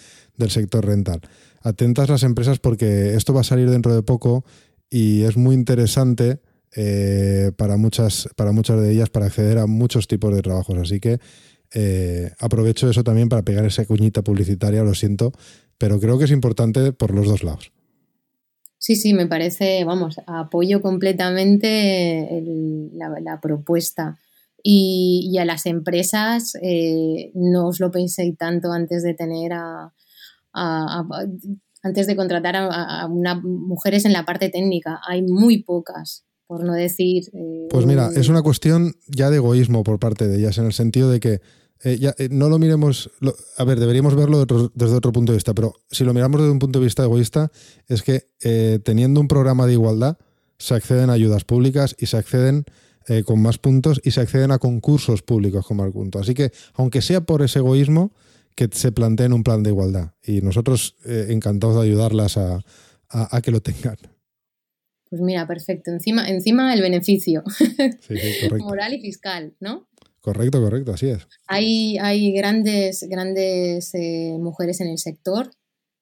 sector rental. Atentas las empresas porque esto va a salir dentro de poco y es muy interesante eh, para, muchas, para muchas de ellas para acceder a muchos tipos de trabajos. Así que eh, aprovecho eso también para pegar esa cuñita publicitaria, lo siento, pero creo que es importante por los dos lados. Sí, sí, me parece, vamos, apoyo completamente la, propuesta. Y, a las empresas eh, no os lo penséis tanto antes de tener a, antes de contratar a, mujeres en la parte técnica. Hay muy pocas, por no decir. Eh, pues mira, es una cuestión ya de egoísmo por parte de ellas, en el sentido de que eh, eh, no lo miremos, a ver, deberíamos verlo desde otro punto de vista, pero si lo miramos desde un punto de vista egoísta, es que eh, teniendo un programa de igualdad, se acceden a ayudas públicas y se acceden con más puntos y se acceden a concursos públicos con más puntos. Así que, aunque sea por ese egoísmo, que se planteen un plan de igualdad. Y nosotros encantados de ayudarlas a, que lo tengan. Pues mira, perfecto. Encima, encima el beneficio. Moral y fiscal, ¿no? Correcto, correcto, así es. Hay, hay grandes, grandes eh, mujeres en el sector,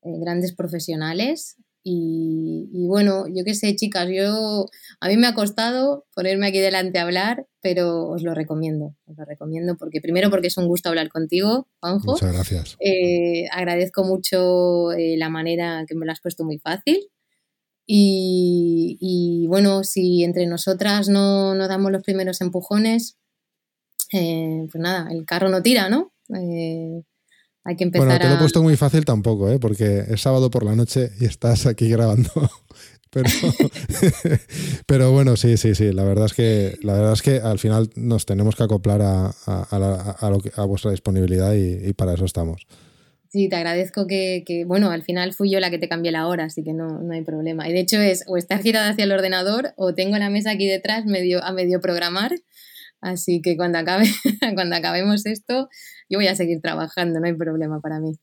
eh, grandes profesionales. Y, y, bueno, yo qué sé, chicas, yo a mí me ha costado ponerme aquí delante a hablar, pero os lo recomiendo, os lo recomiendo porque primero porque es un gusto hablar contigo, Juanjo. Muchas gracias. Eh, agradezco mucho la manera que me lo has puesto muy fácil. Y, y bueno, si entre nosotras no, no, damos los primeros empujones, eh, pues nada, el carro no tira, ¿no? Eh, hay que empezar bueno, te lo he a... puesto muy fácil tampoco, ¿eh? porque es sábado por la noche y estás aquí grabando. Pero, pero bueno, sí, sí, sí. La verdad es que, la verdad es que al final nos tenemos que acoplar a, a, a, la, a lo que, vuestra disponibilidad y, y, para eso estamos. Sí, te agradezco que, que, bueno, al final fui yo la que te cambié la hora, así que no, no hay problema. Y de hecho es o estar girada hacia el ordenador o tengo la mesa aquí detrás medio, a medio programar. Así que cuando, acabe, cuando acabemos esto, yo voy a seguir trabajando, no hay problema para mí.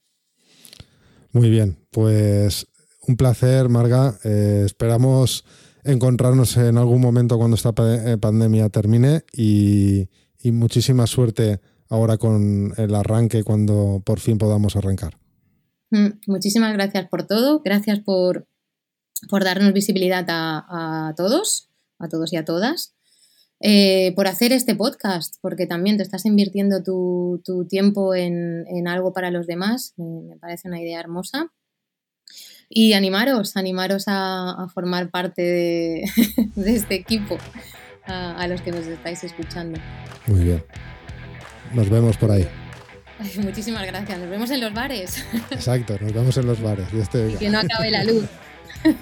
Muy bien, pues un placer, Marga. Eh, esperamos encontrarnos en algún momento cuando esta pandemia termine y, y, muchísima suerte ahora con el arranque cuando por fin podamos arrancar. Mm, muchísimas gracias por todo, gracias por, por darnos visibilidad a, a, todos, a todos y a todas. Eh, por hacer este podcast, porque también te estás invirtiendo tu, tu tiempo en, en, algo para los demás, me, parece una idea hermosa y animaros, animaros a, a formar parte de, de este equipo, a, a, los que nos estáis escuchando. Muy bien. Nos vemos por ahí. Ay, muchísimas gracias. Nos vemos en los bares. Exacto, nos vemos en los bares. Y que no acabe la luz. Muy,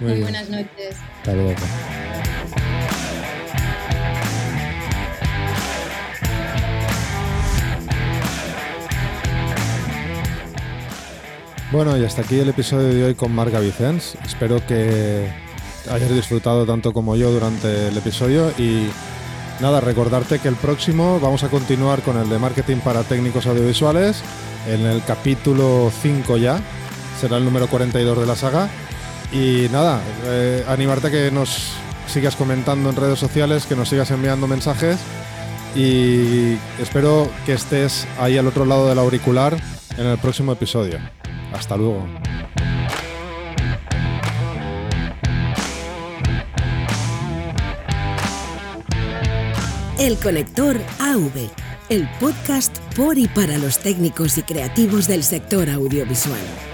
Muy buenas noches. Hasta luego. Bueno, y hasta aquí el episodio de hoy con Marga Vicens. Espero que hayas disfrutado tanto como yo durante el episodio y nada, recordarte que el próximo vamos a continuar con el de marketing para técnicos audiovisuales en el capítulo 5 ya, será el número 42 de la saga. Y nada, eh, animarte a que nos sigas comentando en redes sociales, que nos sigas enviando mensajes y espero que estés ahí al otro lado del auricular en el próximo episodio. Hasta luego. El Conector AV, el podcast por y para los técnicos y creativos del sector audiovisual.